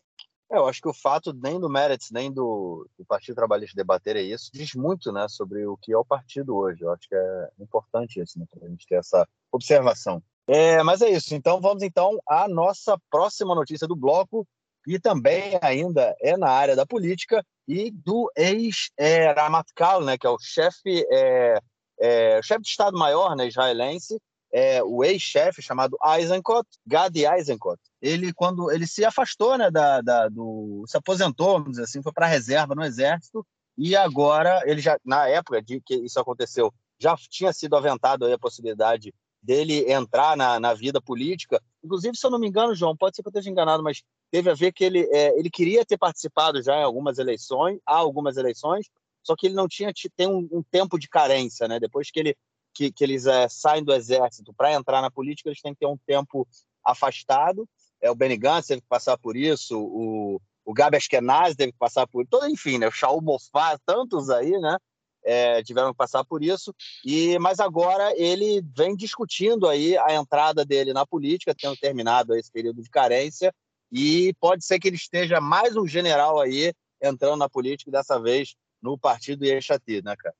É, eu acho que o fato nem do Meretz, nem do, do Partido Trabalhista debaterem isso diz muito né, sobre o que é o partido hoje. Eu acho que é importante isso, né, a gente ter essa observação. É, mas é isso. Então vamos então à nossa próxima notícia do bloco e também ainda é na área da política e do ex-Ramatkal, né, que é o chefe é, é, chefe de Estado-Maior né, israelense, é, o ex-chefe chamado Eisenkot, Gadi Eisenkot, ele quando ele se afastou, né, da, da do, se aposentou, vamos dizer assim, foi para a reserva no exército e agora ele já na época de que isso aconteceu já tinha sido aventado a possibilidade dele entrar na, na vida política. Inclusive, se eu não me engano, João, pode ser que eu esteja enganado, mas teve a ver que ele, é, ele queria ter participado já em algumas eleições, há algumas eleições, só que ele não tinha tem um, um tempo de carência, né? Depois que ele que, que eles é, saem do exército para entrar na política, eles têm que ter um tempo afastado. É, o Benny Gantz teve que passar por isso, o, o Gabi Ashkenazi teve que passar por todo, enfim, né? o Shaul Mofaz, tantos aí, né? É, tiveram que passar por isso. E mas agora ele vem discutindo aí a entrada dele na política, tendo terminado esse período de carência, e pode ser que ele esteja mais um general aí entrando na política dessa vez no partido Yeshatid, né, cara?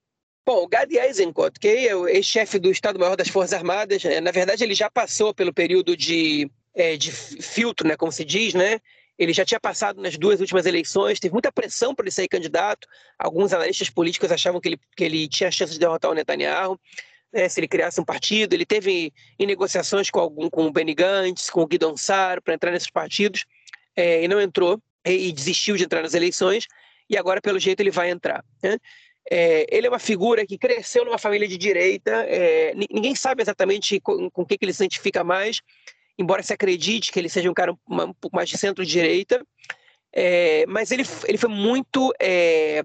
Bom, o Gadi Eisenkot, que é o ex-chefe do Estado-Maior das Forças Armadas, é, na verdade ele já passou pelo período de, é, de filtro, né, como se diz, né? Ele já tinha passado nas duas últimas eleições, teve muita pressão para ele sair candidato. Alguns analistas políticos achavam que ele, que ele tinha chance de derrotar o Netanyahu, né, se ele criasse um partido. Ele teve em negociações com algum, com o Benny Gantz, com o Guidon Sar, para entrar nesses partidos, é, e não entrou, e, e desistiu de entrar nas eleições, e agora, pelo jeito, ele vai entrar. Né? É, ele é uma figura que cresceu numa família de direita, é, ninguém sabe exatamente com, com o que, que ele se identifica mais, embora se acredite que ele seja um cara um pouco mais de centro-direita, é, mas ele, ele foi muito é,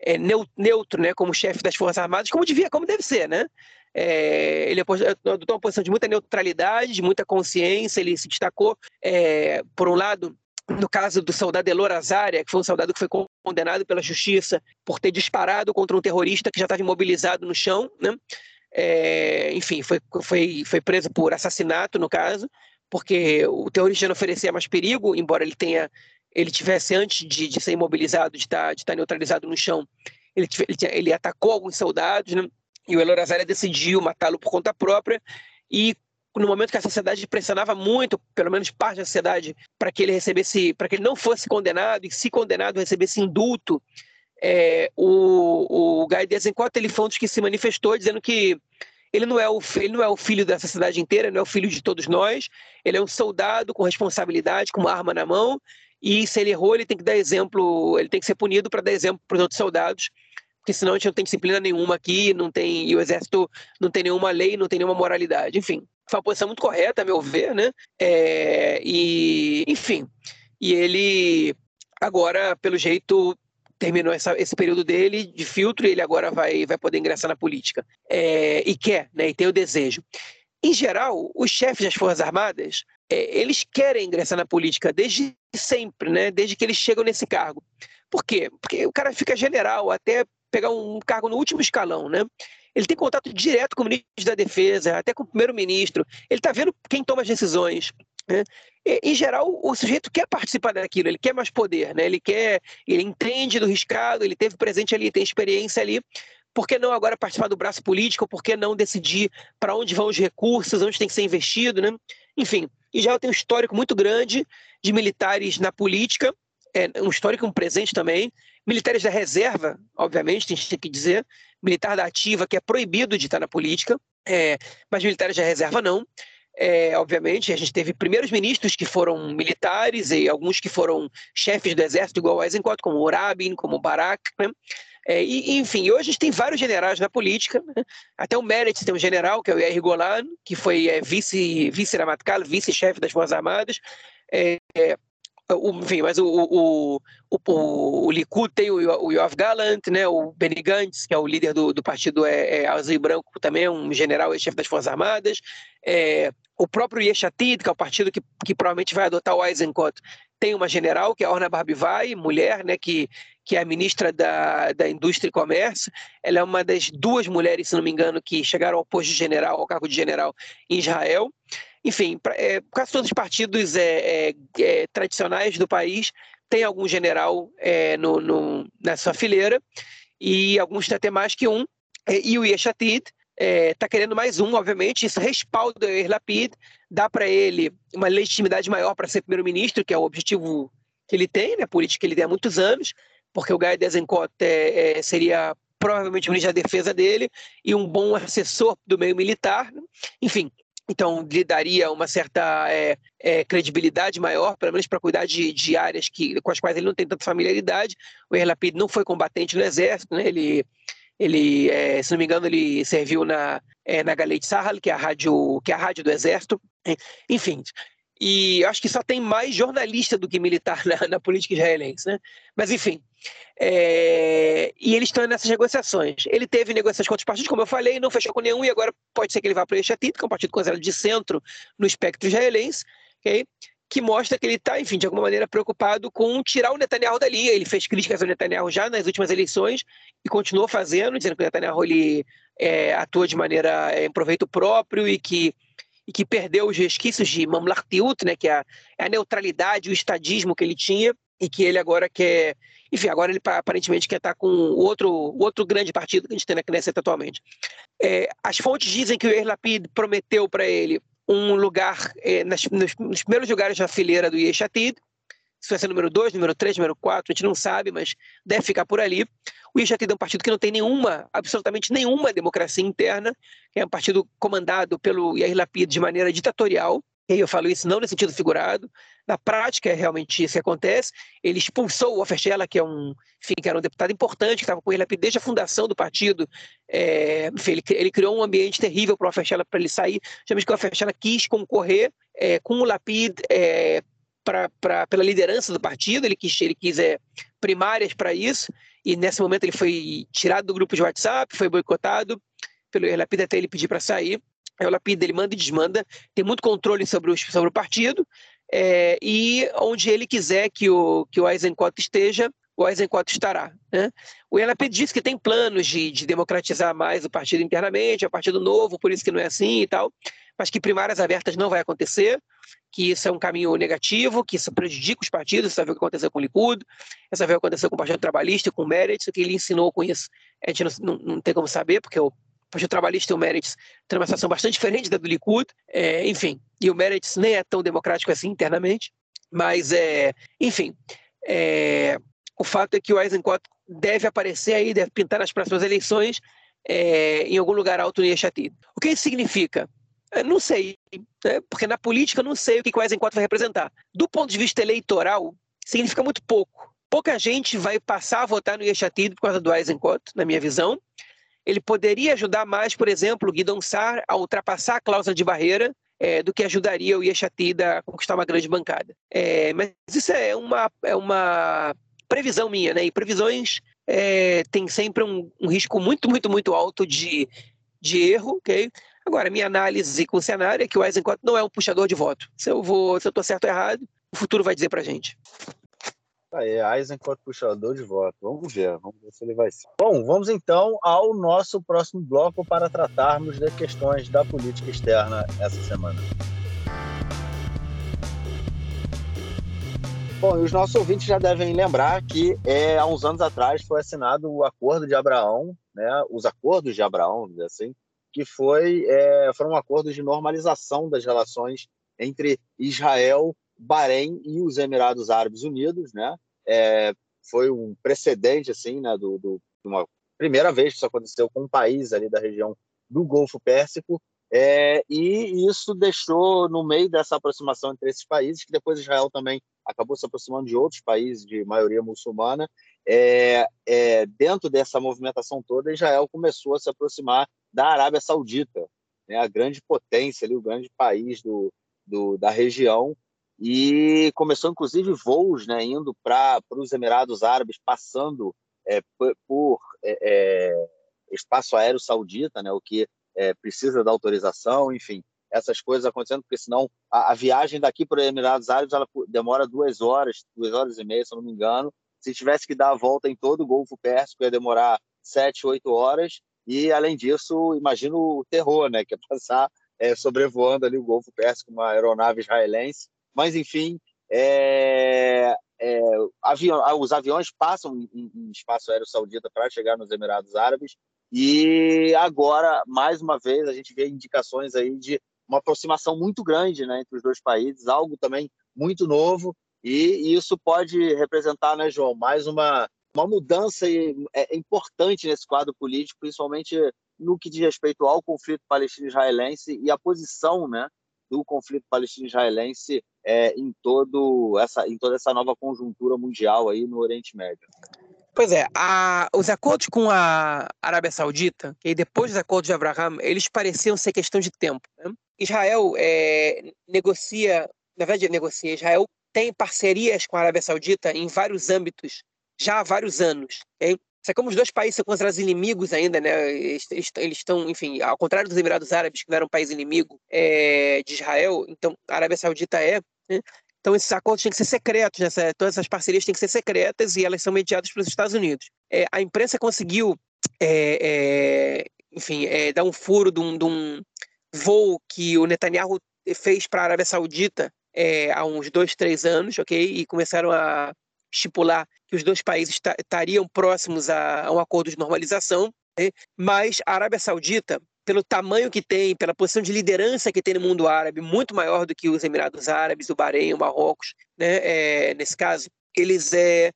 é, neutro, né, como chefe das Forças Armadas, como devia, como deve ser, né? É, ele adotou uma posição de muita neutralidade, de muita consciência, ele se destacou, é, por um lado, no caso do soldado Elor Azaria, que foi um soldado que foi condenado pela justiça por ter disparado contra um terrorista que já estava imobilizado no chão, né? É, enfim, foi, foi, foi preso por assassinato, no caso, porque o terrorista não oferecia mais perigo, embora ele tenha ele tivesse, antes de, de ser imobilizado, de estar, tá, estar tá neutralizado no chão, ele, ele, ele atacou alguns soldados, né? e o Elor Azaria decidiu matá-lo por conta própria, e no momento que a sociedade pressionava muito, pelo menos parte da sociedade, para que ele recebesse, para que ele não fosse condenado e se condenado recebesse indulto, é, o, o Guy Desencote ele foi um dos que se manifestou dizendo que ele não, é o, ele não é o filho da sociedade inteira, não é o filho de todos nós, ele é um soldado com responsabilidade, com uma arma na mão, e se ele errou, ele tem que dar exemplo, ele tem que ser punido para dar exemplo para os outros soldados, porque senão a gente não tem disciplina nenhuma aqui, não tem, e o exército não tem nenhuma lei, não tem nenhuma moralidade, enfim foi uma posição muito correta, a meu ver, né? É, e, enfim, e ele agora, pelo jeito, terminou essa, esse período dele de filtro e ele agora vai, vai poder ingressar na política. É, e quer, né? E tem o desejo. Em geral, os chefes das Forças Armadas, é, eles querem ingressar na política desde sempre, né? Desde que eles chegam nesse cargo. Por quê? Porque o cara fica general até pegar um cargo no último escalão, né? Ele tem contato direto com o ministro da Defesa, até com o primeiro-ministro. Ele está vendo quem toma as decisões. Né? E, em geral, o sujeito quer participar daquilo, ele quer mais poder, né? Ele quer, ele entende do riscado, ele teve presente ali, tem experiência ali. Por que não agora participar do braço político? Por que não decidir para onde vão os recursos, onde tem que ser investido, né? Enfim, Israel tem um histórico muito grande de militares na política, é, um histórico um presente também. Militares da reserva, obviamente, tem que dizer. Militar da ativa, que é proibido de estar na política, é, mas militares da reserva não. É, obviamente, a gente teve primeiros ministros que foram militares e alguns que foram chefes do exército, igual Eisenkot, como o Rabin, como o Barak. Né? É, e, enfim, hoje a gente tem vários generais na política, né? até o Meretz tem um general, que é o Yair Golan, que foi é, vice, vice-ramatkal, vice-chefe das Forças Armadas, é, é o, enfim, mas o, o, o, o, Likud tem o, o Yoav Gallant, né, o Benny Gantz, que é o líder do, do partido é, é Azul e Branco, também é um general e chefe das Forças Armadas, é, o próprio Yeshatid, que é o partido que, que provavelmente vai adotar o Eisenkot, tem uma general, que é a Orna Barbivai, mulher, né, que, que é a ministra da, da Indústria e Comércio. Ela é uma das duas mulheres, se não me engano, que chegaram ao posto de general, ao cargo de general em Israel. Enfim, pra, é, quase todos os partidos é, é, é tradicionais do país têm algum general é, no, no, na sua fileira, e alguns até mais que um. É, e o Yeshatid, está é, querendo mais um, obviamente, isso respalda o Yair Lapid, dá para ele uma legitimidade maior para ser primeiro-ministro, que é o objetivo que ele tem, né, política que ele tem há muitos anos, porque o Guy Desencott é, é, seria provavelmente o ministro da defesa dele e um bom assessor do meio militar, né? enfim, então lhe daria uma certa é, é, credibilidade maior, pelo menos para cuidar de, de, áreas que, com as quais ele não tem tanta familiaridade. O Yair Lapid não foi combatente no exército, né? ele ele, é, se não me engano, ele serviu na, é, na Galei Sahal, que é a rádio, que é a rádio do Exército. Enfim, e acho que só tem mais jornalista do que militar na, na política israelense, né? Mas enfim, é... e eles estão nessas negociações. Ele teve negociações com outros partidos, como eu falei, não fechou com nenhum e agora pode ser que ele vá para o Yeshatit, que é um partido considerado de centro no espectro israelense, okay? Que mostra que ele está, enfim, de alguma maneira preocupado com tirar o Netanyahu dali. Ele fez críticas ao Netanyahu já nas últimas eleições e continuou fazendo, dizendo que o Netanyahu ele, é, atua de maneira é, em proveito próprio e que, e que perdeu os resquícios de Mamlartiut, né, que é a, é a neutralidade, o estadismo que ele tinha e que ele agora quer enfim, agora ele aparentemente quer estar com o outro, outro grande partido que a gente tem na Knesset atualmente. É, as fontes dizem que o Yair Lapid prometeu para ele um lugar é, nas, nos, nos, primeiros lugares da fileira do Yeshatid. Se vai ser número 2, número 3, número 4, a gente não sabe, mas deve ficar por ali. O Yeshatid é um partido que não tem nenhuma, absolutamente nenhuma democracia interna, é um partido comandado pelo Yair Lapid de maneira ditatorial, e eu falo isso não no sentido figurado, na prática é realmente isso que acontece. Ele expulsou o Oferchella, que é um, que era um deputado importante, que estava com ele desde a fundação do partido. É, ele, ele, criou um ambiente terrível para o Oferchella para ele sair, justamente que o Oferchella quis concorrer é, com o Lapid é, pra, pra, pela liderança do partido, ele quis, ele quis é, primárias para isso, e nesse momento ele foi tirado do grupo de WhatsApp, foi boicotado pelo Lapid até ele pedir para sair. Aí o Lapid ele manda e desmanda, tem muito controle sobre o, sobre o partido, é, e onde ele quiser que o, que o Eisenkot esteja, o Eisenkot estará. Né? O Lapid disse que tem planos de, de, democratizar mais o partido internamente, é um partido novo, por isso que não é assim e tal, mas que primárias abertas não vai acontecer, que isso é um caminho negativo, que isso prejudica os partidos, você viu o que aconteceu com o Likud, essa viu o que aconteceu com o Partido Trabalhista, com o Meretz, o que ele ensinou com isso, a gente não, não, não tem como saber, porque o o Partido Trabalhista e o Meretz têm uma situação bastante diferente da do Likud, é, enfim, e o Meretz nem é tão democrático assim internamente, mas, é, enfim, é, o fato é que o Eisenkot deve aparecer aí, deve pintar nas próximas eleições é, em algum lugar alto no Yeshatid. O que isso significa? Eu não sei, né? porque na política eu não sei o que o Eisenkot vai representar. Do ponto de vista eleitoral, significa muito pouco. Pouca gente vai passar a votar no Yeshatid por causa do Eisenkot, na minha visão, ele poderia ajudar mais, por exemplo, Guidon Sar a ultrapassar a cláusula de barreira é, do que ajudaria o Yeshatida a conquistar uma grande bancada. É, mas isso é uma, é uma previsão minha, né? E previsões é, sempre um, um, risco muito, muito, muito alto de, de erro, ok? Agora, minha análise com o cenário é que o Eisenkot não é um puxador de voto. Se eu vou, se eu estou certo ou errado, o futuro vai dizer para gente. Aí, Eisenkot puxador de voto. Vamos ver, vamos ver se ele vai ser. Bom, vamos então ao nosso próximo bloco para tratarmos de questões da política externa essa semana. Bom, e os nossos ouvintes já devem lembrar que é, há uns anos atrás foi assinado o Acordo de Abraão, né, os Acordos de Abraão, assim, que foi, é, foram acordos de normalização das relações entre Israel, Bahrein e os Emirados Árabes Unidos, né? É, foi um precedente assim, né, do, do, uma primeira vez que isso aconteceu com um país ali da região do Golfo Pérsico, é, e isso deixou no meio dessa aproximação entre esses países, que depois Israel também acabou se aproximando de outros países de maioria muçulmana. É, é, dentro dessa movimentação toda, Israel começou a se aproximar da Arábia Saudita, né, a grande potência, ali, o grande país do, do da região, e começou inclusive voos né, indo para os Emirados Árabes, passando é, por, é, é, espaço aéreo saudita, né, o que é, precisa da autorização, enfim, essas coisas acontecendo, porque senão a, a viagem daqui para os Emirados Árabes ela demora duas horas, duas horas e meia, se eu não me engano. Se tivesse que dar a volta em todo o Golfo Pérsico, ia demorar sete, oito horas. E, além disso, imagino o terror, né? Que é passar é, sobrevoando ali o Golfo Pérsico, uma aeronave israelense. Mas, enfim, é, é, avião, os aviões passam em, em espaço aéreo saudita para chegar nos Emirados Árabes. E agora, mais uma vez, a gente vê indicações aí de uma aproximação muito grande né, entre os dois países, algo também muito novo, e, isso pode representar, né, João, mais uma, uma mudança é, importante nesse quadro político, principalmente no que diz respeito ao conflito palestino-israelense e a posição né, do conflito palestino-israelense é, em, todo essa, em toda essa nova conjuntura mundial aí no Oriente Médio. Pois é, a, os acordos com a Arábia Saudita, e depois dos acordos de Abraham, eles pareciam ser questão de tempo. Né? Israel é, negocia, na verdade, negocia. Israel tem parcerias com a Arábia Saudita em vários âmbitos já há vários anos. Okay? Só como os dois países são considerados inimigos ainda, né? Eles, estão, enfim, ao contrário dos Emirados Árabes, que não eram um país inimigo é, de Israel, então a Arábia Saudita é. Né? Então esses acordos têm que ser secretos, né? todas essas parcerias têm que ser secretas e elas são mediadas pelos Estados Unidos. É, a imprensa conseguiu, é, é enfim, é, dar um furo de um, de um, voo que o Netanyahu fez para a Arábia Saudita é, há uns dois, três anos, ok? E começaram a estipular que os dois países estariam próximos a, um acordo de normalização, né? mas a Arábia Saudita, pelo tamanho que tem, pela posição de liderança que tem no mundo árabe, muito maior do que os Emirados Árabes, o Bahrein, o Marrocos, né? É, nesse caso, eles é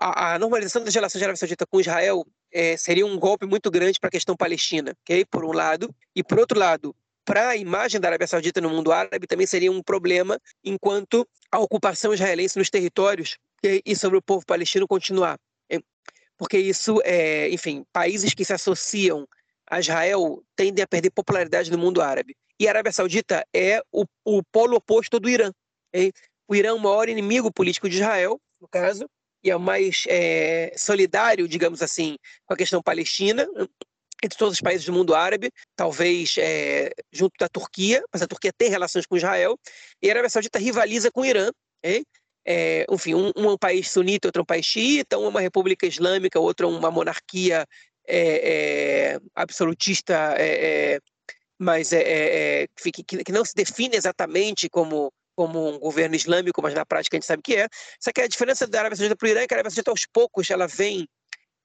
a, a, normalização das relações da Arábia Saudita com Israel é, seria um golpe muito grande para a questão palestina, ok? Por um lado, e por outro lado, para a imagem da Arábia Saudita no mundo árabe também seria um problema, enquanto a ocupação israelense nos territórios e sobre o povo palestino continuar. Porque isso, é, enfim, países que se associam a Israel tendem a perder popularidade no mundo árabe. E a Arábia Saudita é o, o polo oposto do Irã. O Irã é o maior inimigo político de Israel, no caso, e é o mais é, solidário, digamos assim, com a questão palestina, entre todos os países do mundo árabe, talvez é, junto da Turquia, mas a Turquia tem relações com Israel, e a Arábia Saudita rivaliza com o Irã, é, enfim, um, um, é país sunita, outro é um país xiita, um é uma república islâmica, outro é uma monarquia é, é, absolutista, mas que, que, não se define exatamente como, como um governo islâmico, mas na prática a gente sabe que é. Só que a diferença da Arábia Saudita para o Irã é que a Arábia Saudita, aos poucos, ela vem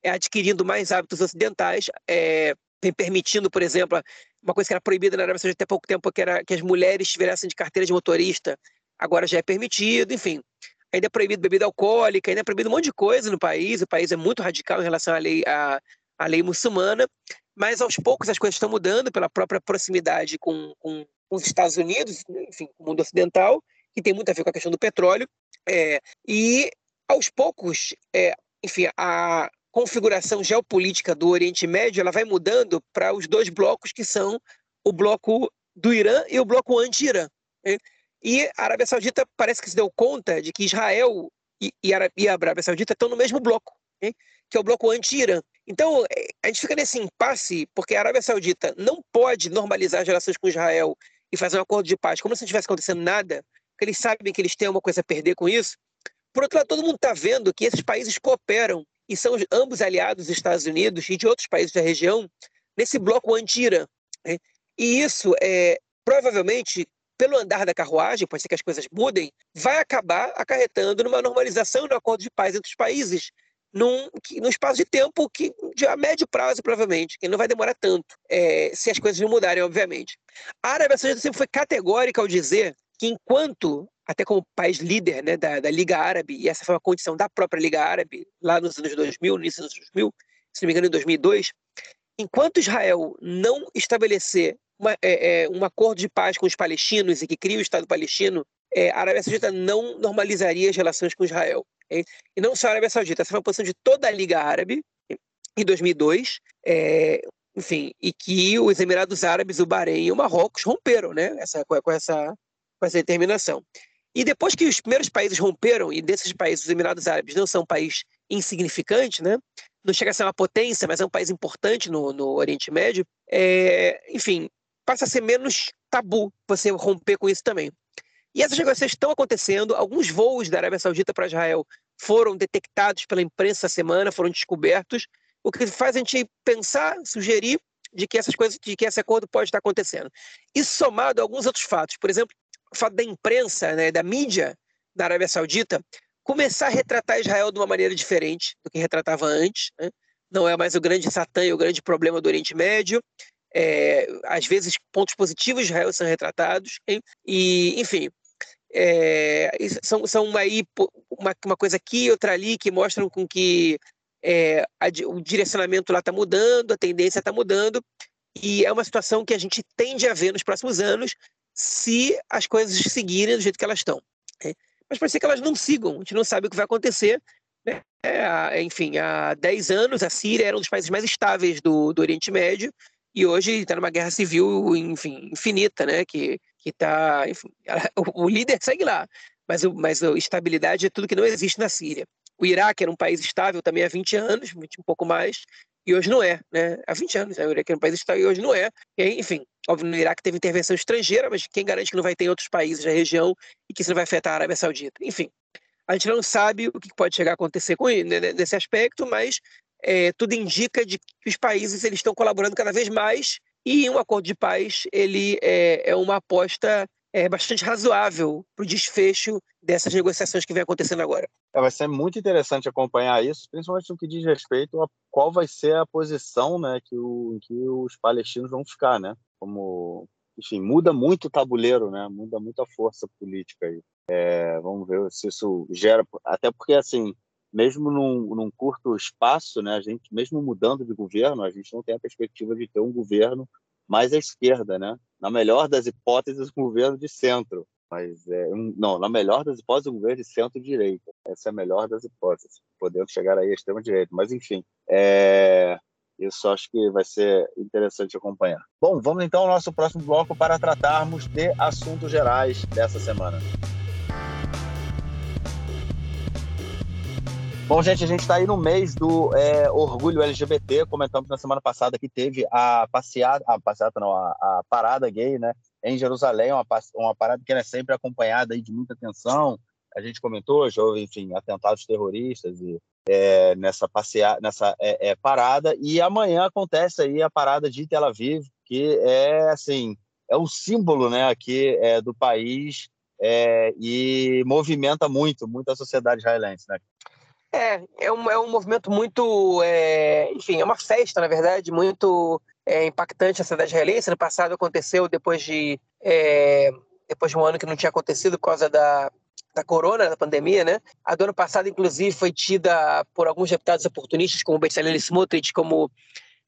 adquirindo mais hábitos ocidentais, é, vem permitindo, por exemplo, uma coisa que era proibida na Arábia Saudita até pouco tempo, que era que as mulheres tivessem de carteira de motorista, agora já é permitido, enfim. Ainda é proibido bebida alcoólica, ainda é proibido um monte de coisa no país, o país é muito radical em relação à lei, à, à lei muçulmana, mas aos poucos as coisas estão mudando pela própria proximidade com, com, com os Estados Unidos, enfim, com o mundo ocidental, que tem muito a ver com a questão do petróleo, é, e aos poucos, é, enfim, a, configuração geopolítica do Oriente Médio ela vai mudando para os dois blocos que são o bloco do Irã e o bloco anti-Irã. E a Arábia Saudita parece que se deu conta de que Israel e, e, a Arábia Saudita estão no mesmo bloco, né? que é o bloco anti-Irã. Então, é, a gente fica nesse impasse porque a Arábia Saudita não pode normalizar as relações com Israel e fazer um acordo de paz como se não tivesse acontecendo nada, porque eles sabem que eles têm uma coisa a perder com isso, Por outro lado, todo mundo está vendo que esses países cooperam e são ambos aliados dos Estados Unidos e de outros países da região nesse bloco anti-Irã. Né? E isso, é, provavelmente, pelo andar da carruagem, pode ser que as coisas mudem, vai acabar acarretando numa normalização no acordo de paz entre os países, num, num espaço de tempo que de a médio prazo, provavelmente, que não vai demorar tanto, é, se as coisas não mudarem, obviamente. A Arábia Saudita sempre foi categórica ao dizer que enquanto, até como país líder né, da, da Liga Árabe, e essa foi uma condição da própria Liga Árabe, lá nos anos 2000, no início dos anos 2000, se não me engano, em 2002, enquanto Israel não estabelecer uma, é, é, um acordo de paz com os palestinos e que cria o Estado palestino, é, a Arábia Saudita não normalizaria as relações com Israel. E não só a Arábia Saudita, essa foi uma posição de toda a Liga Árabe em 2002, é, enfim, e que os Emirados Árabes, o Bahrein e o Marrocos romperam né, essa, com, essa, com essa determinação. E depois que os primeiros países romperam, e desses países os Emirados Árabes não são um país insignificante, né? não chega a ser uma potência, mas é um país importante no, no Oriente Médio, é, enfim, passa a ser menos tabu você romper com isso também. E essas negociações estão acontecendo. Alguns voos da Arábia Saudita para Israel foram detectados pela imprensa essa semana, foram descobertos, o que faz a gente pensar, sugerir de que essas coisas, de que esse acordo pode estar acontecendo. Isso somado a alguns outros fatos, por exemplo, o fato da imprensa, né, da mídia da Arábia Saudita começar a retratar Israel de uma maneira diferente do que retratava antes. Né? Não é mais o grande Satã e o grande problema do Oriente Médio. É, às vezes, pontos positivos de Israel são retratados. Hein? E, enfim, é, são, são uma, uma coisa aqui, outra ali, que mostram com que é, a, o direcionamento lá está mudando, a tendência está mudando, e é uma situação que a gente tende a ver nos próximos anos se as coisas seguirem do jeito que elas estão. Né? Mas pode ser que elas não sigam, a gente não sabe o que vai acontecer. Né? É, enfim, há 10 anos a Síria era um dos países mais estáveis do, do Oriente Médio, e hoje está numa guerra civil, enfim, infinita, né? Que que está, o, líder segue lá, mas, o, mas a estabilidade é tudo que não existe na Síria. O Iraque era um país estável também há 20 anos, um pouco mais, e hoje não é, né? Há 20 anos, né? o Iraque era um país estável e hoje não é. E, enfim, óbvio, no Iraque teve intervenção estrangeira, mas quem garante que não vai ter em outros países da região e que isso não vai afetar a Arábia Saudita? Enfim, a gente não sabe o que pode chegar a acontecer com ele, né, nesse aspecto, mas é, tudo indica de que os países eles estão colaborando cada vez mais e um acordo de paz ele é, é uma aposta é, bastante razoável para o desfecho dessas negociações que vem acontecendo agora. É, vai ser muito interessante acompanhar isso, principalmente no que diz respeito a qual vai ser a posição né, que, o, que os palestinos vão ficar, né? Como, enfim, muda muito o tabuleiro, né? Muda muito a força política aí. É, vamos ver se isso gera, até porque assim mesmo num, num, curto espaço, né, a gente, mesmo mudando de governo, a gente não tem a perspectiva de ter um governo mais à esquerda, né? Na melhor das hipóteses, um governo de centro. Mas, é, um, não, na melhor das hipóteses, um governo de centro-direita. Essa é a melhor das hipóteses. Podemos chegar aí à extrema-direita. Mas, enfim, é, isso acho que vai ser interessante acompanhar. Bom, vamos então ao nosso próximo bloco para tratarmos de assuntos gerais dessa semana. Bom, gente, a gente está aí no mês do é, orgulho LGBT. Comentamos na semana passada que teve a passeada, a passeada não, a, a parada gay, né, em Jerusalém, uma, uma parada que é sempre acompanhada aí de muita tensão. A gente comentou, já houve, enfim, atentados terroristas e é, nessa passeada, nessa é, é, parada. E amanhã acontece aí a parada de Tel Aviv, que é assim é o símbolo, né, aqui é, do país é, e movimenta muito, muito a sociedade israelense, né? É, é um, é um movimento muito, é, enfim, é uma festa, na verdade, muito é, impactante a cidade israelense. No passado aconteceu depois de, é, depois de um ano que não tinha acontecido por causa da, da corona, da pandemia, né? A do ano passado, inclusive, foi tida por alguns deputados oportunistas, como Bezalel Smotrich, como,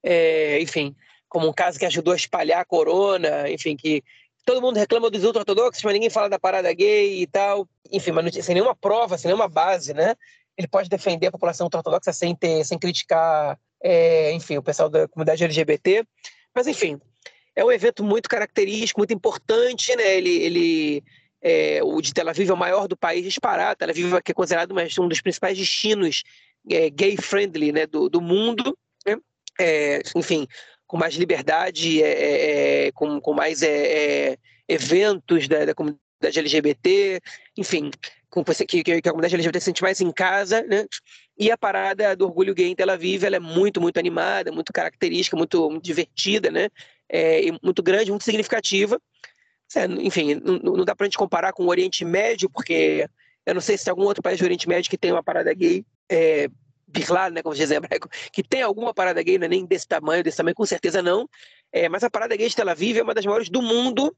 é, enfim, como um caso que ajudou a espalhar a corona, enfim, que todo mundo reclama dos ultra-ortodoxos, mas ninguém fala da parada gay e tal. Enfim, mas não, sem nenhuma prova, sem nenhuma base, né? Ele pode defender a população ortodoxa sem ter, sem criticar, é, enfim, o pessoal da comunidade LGBT. Mas enfim, é um evento muito característico, muito importante, né? Ele, ele é, o de Tel Aviv é o maior do país disparado. Tel Aviv é considerado um dos principais destinos é, gay-friendly né, do, do mundo. Né? É, enfim, com mais liberdade, é, é, é, com, com mais eventos da, da comunidade LGBT, enfim, com você que, que, que a comunidade LGBT se sente mais em casa, né? E a parada do orgulho gay em Tel Aviv, ela é muito, muito animada, muito característica, muito, muito divertida, né? É, muito grande, muito significativa. É, enfim, não, não dá pra gente comparar com o Oriente Médio, porque eu não sei se tem algum outro país do Oriente Médio que tem uma parada gay é, birlado, né, como diz em hebraico, que tem alguma parada gay, não é nem desse tamanho, desse tamanho, com certeza não. É, mas a parada gay de Tel Aviv é uma das maiores do mundo,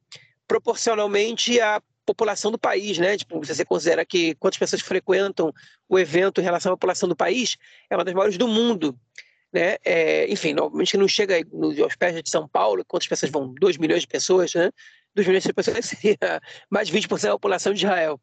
proporcionalmente à população do país, né? Tipo, se você considera que quantas pessoas frequentam o evento em relação à população do país, é uma das maiores do mundo. Né? É, enfim, normalmente não chega aos pés de São Paulo, quantas pessoas vão? 2 milhões de pessoas, né? 2 milhões de pessoas seria mais de 20% da população de Israel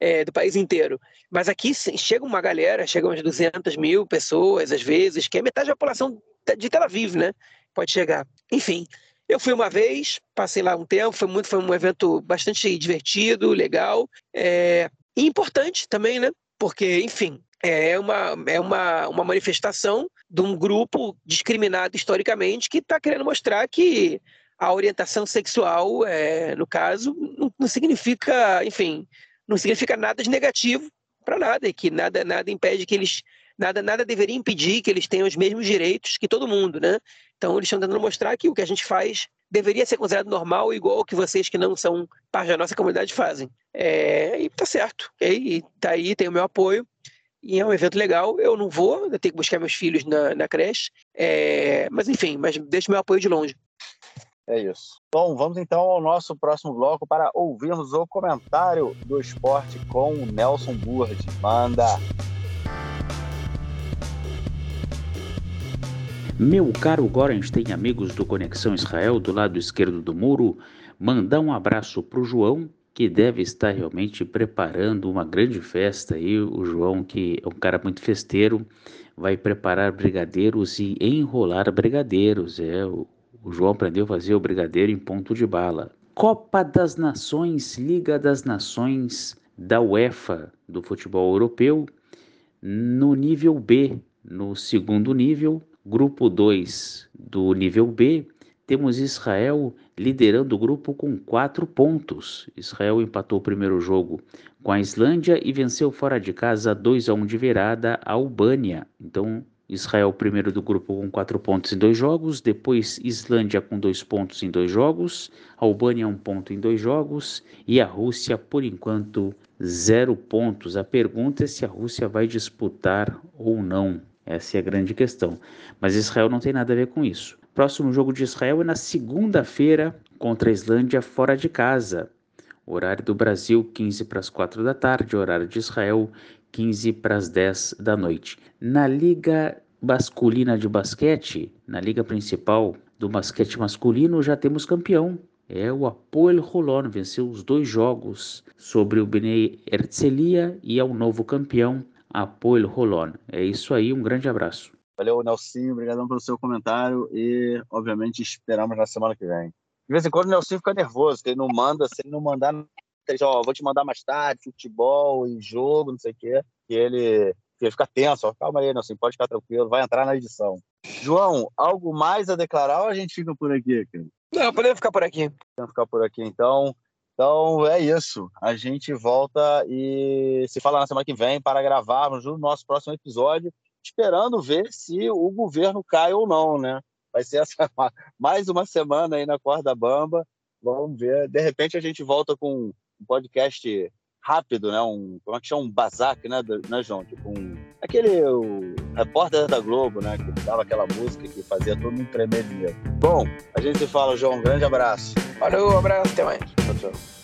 é, do país inteiro. Mas aqui chega uma galera, chegam umas 200 mil pessoas, às vezes, que é metade da população de Tel Aviv, né? Pode chegar. Enfim, eu fui uma vez, passei lá um tempo, foi muito, foi um evento bastante divertido, legal, é, e importante também, né? Porque, enfim, é uma, é uma, uma manifestação de um grupo discriminado historicamente que está querendo mostrar que a orientação sexual, é, no caso, não, não significa, enfim, não significa nada de negativo para nada, e que nada, nada impede que eles. Nada, nada deveria impedir que eles tenham os mesmos direitos que todo mundo, né? Então eles estão tentando mostrar que o que a gente faz deveria ser considerado normal, igual que vocês que não são parte da nossa comunidade fazem. É, e tá certo. E tá aí, tem o meu apoio. E é um evento legal. Eu não vou, eu tenho que buscar meus filhos na, na creche. É, mas enfim, mas deixo meu apoio de longe. É isso. Bom, vamos então ao nosso próximo bloco para ouvirmos o comentário do esporte com o Nelson Burd. Manda! Meu caro Gorenstein, amigos do Conexão Israel, do lado esquerdo do muro, mandar um abraço para o João, que deve estar realmente preparando uma grande festa aí. O João, que é um cara muito festeiro, vai preparar brigadeiros e enrolar brigadeiros. É, o o João aprendeu a fazer o brigadeiro em ponto de bala. Copa das Nações, Liga das Nações da UEFA do futebol europeu, no nível B, no segundo nível, grupo 2 do nível B, temos Israel liderando o grupo com quatro pontos. Israel empatou o primeiro jogo com a Islândia e venceu fora de casa 2 a 1 de virada a Albânia. Então, Israel primeiro do grupo com quatro pontos em dois jogos, depois Islândia com dois pontos em dois jogos, Albânia um ponto em dois jogos e a Rússia, por enquanto, zero pontos. A pergunta é se a Rússia vai disputar ou não. Essa é a grande questão. Mas Israel não tem nada a ver com isso. Próximo jogo de Israel é na segunda-feira contra a Islândia fora de casa. Horário do Brasil, 15 para as 4 da tarde. Horário de Israel, 15 para as 10 da noite. Na Liga Masculina de Basquete, na liga principal do basquete masculino, já temos campeão. É o Apoel Holon, venceu os dois jogos sobre o Bnei Herzliya e é o novo campeão, Apoel Holon. É isso aí, um grande abraço. Valeu, Nelsinho, obrigadão pelo seu comentário e, obviamente, esperamos na semana que vem. De vez em quando o Nelsinho fica nervoso, que ele não manda, se ele não mandar ele ó, vou te mandar mais tarde, futebol e jogo, não sei o quê. E ele, ele fica tenso, ó, calma aí, assim, pode ficar tranquilo, vai entrar na edição. João, algo mais a declarar ou a gente fica por aqui, cara? Não, podemos ficar por aqui. Podemos ficar por aqui, então. Então é isso. A gente volta e se fala na semana que vem para gravarmos o nosso próximo episódio, esperando ver se o governo cai ou não, né? Vai ser essa, mais uma semana aí na corda bamba. Vamos ver. De repente a gente volta com um podcast rápido, né? Um, como é que chama? Um bazac, né, né João? Tipo um... Aquele o repórter da Globo, né? Que dava aquela música que fazia todo mundo tremer de medo. Bom, a gente se fala, João. Um grande abraço. Valeu, um abraço, até mais. Tchau, tchau.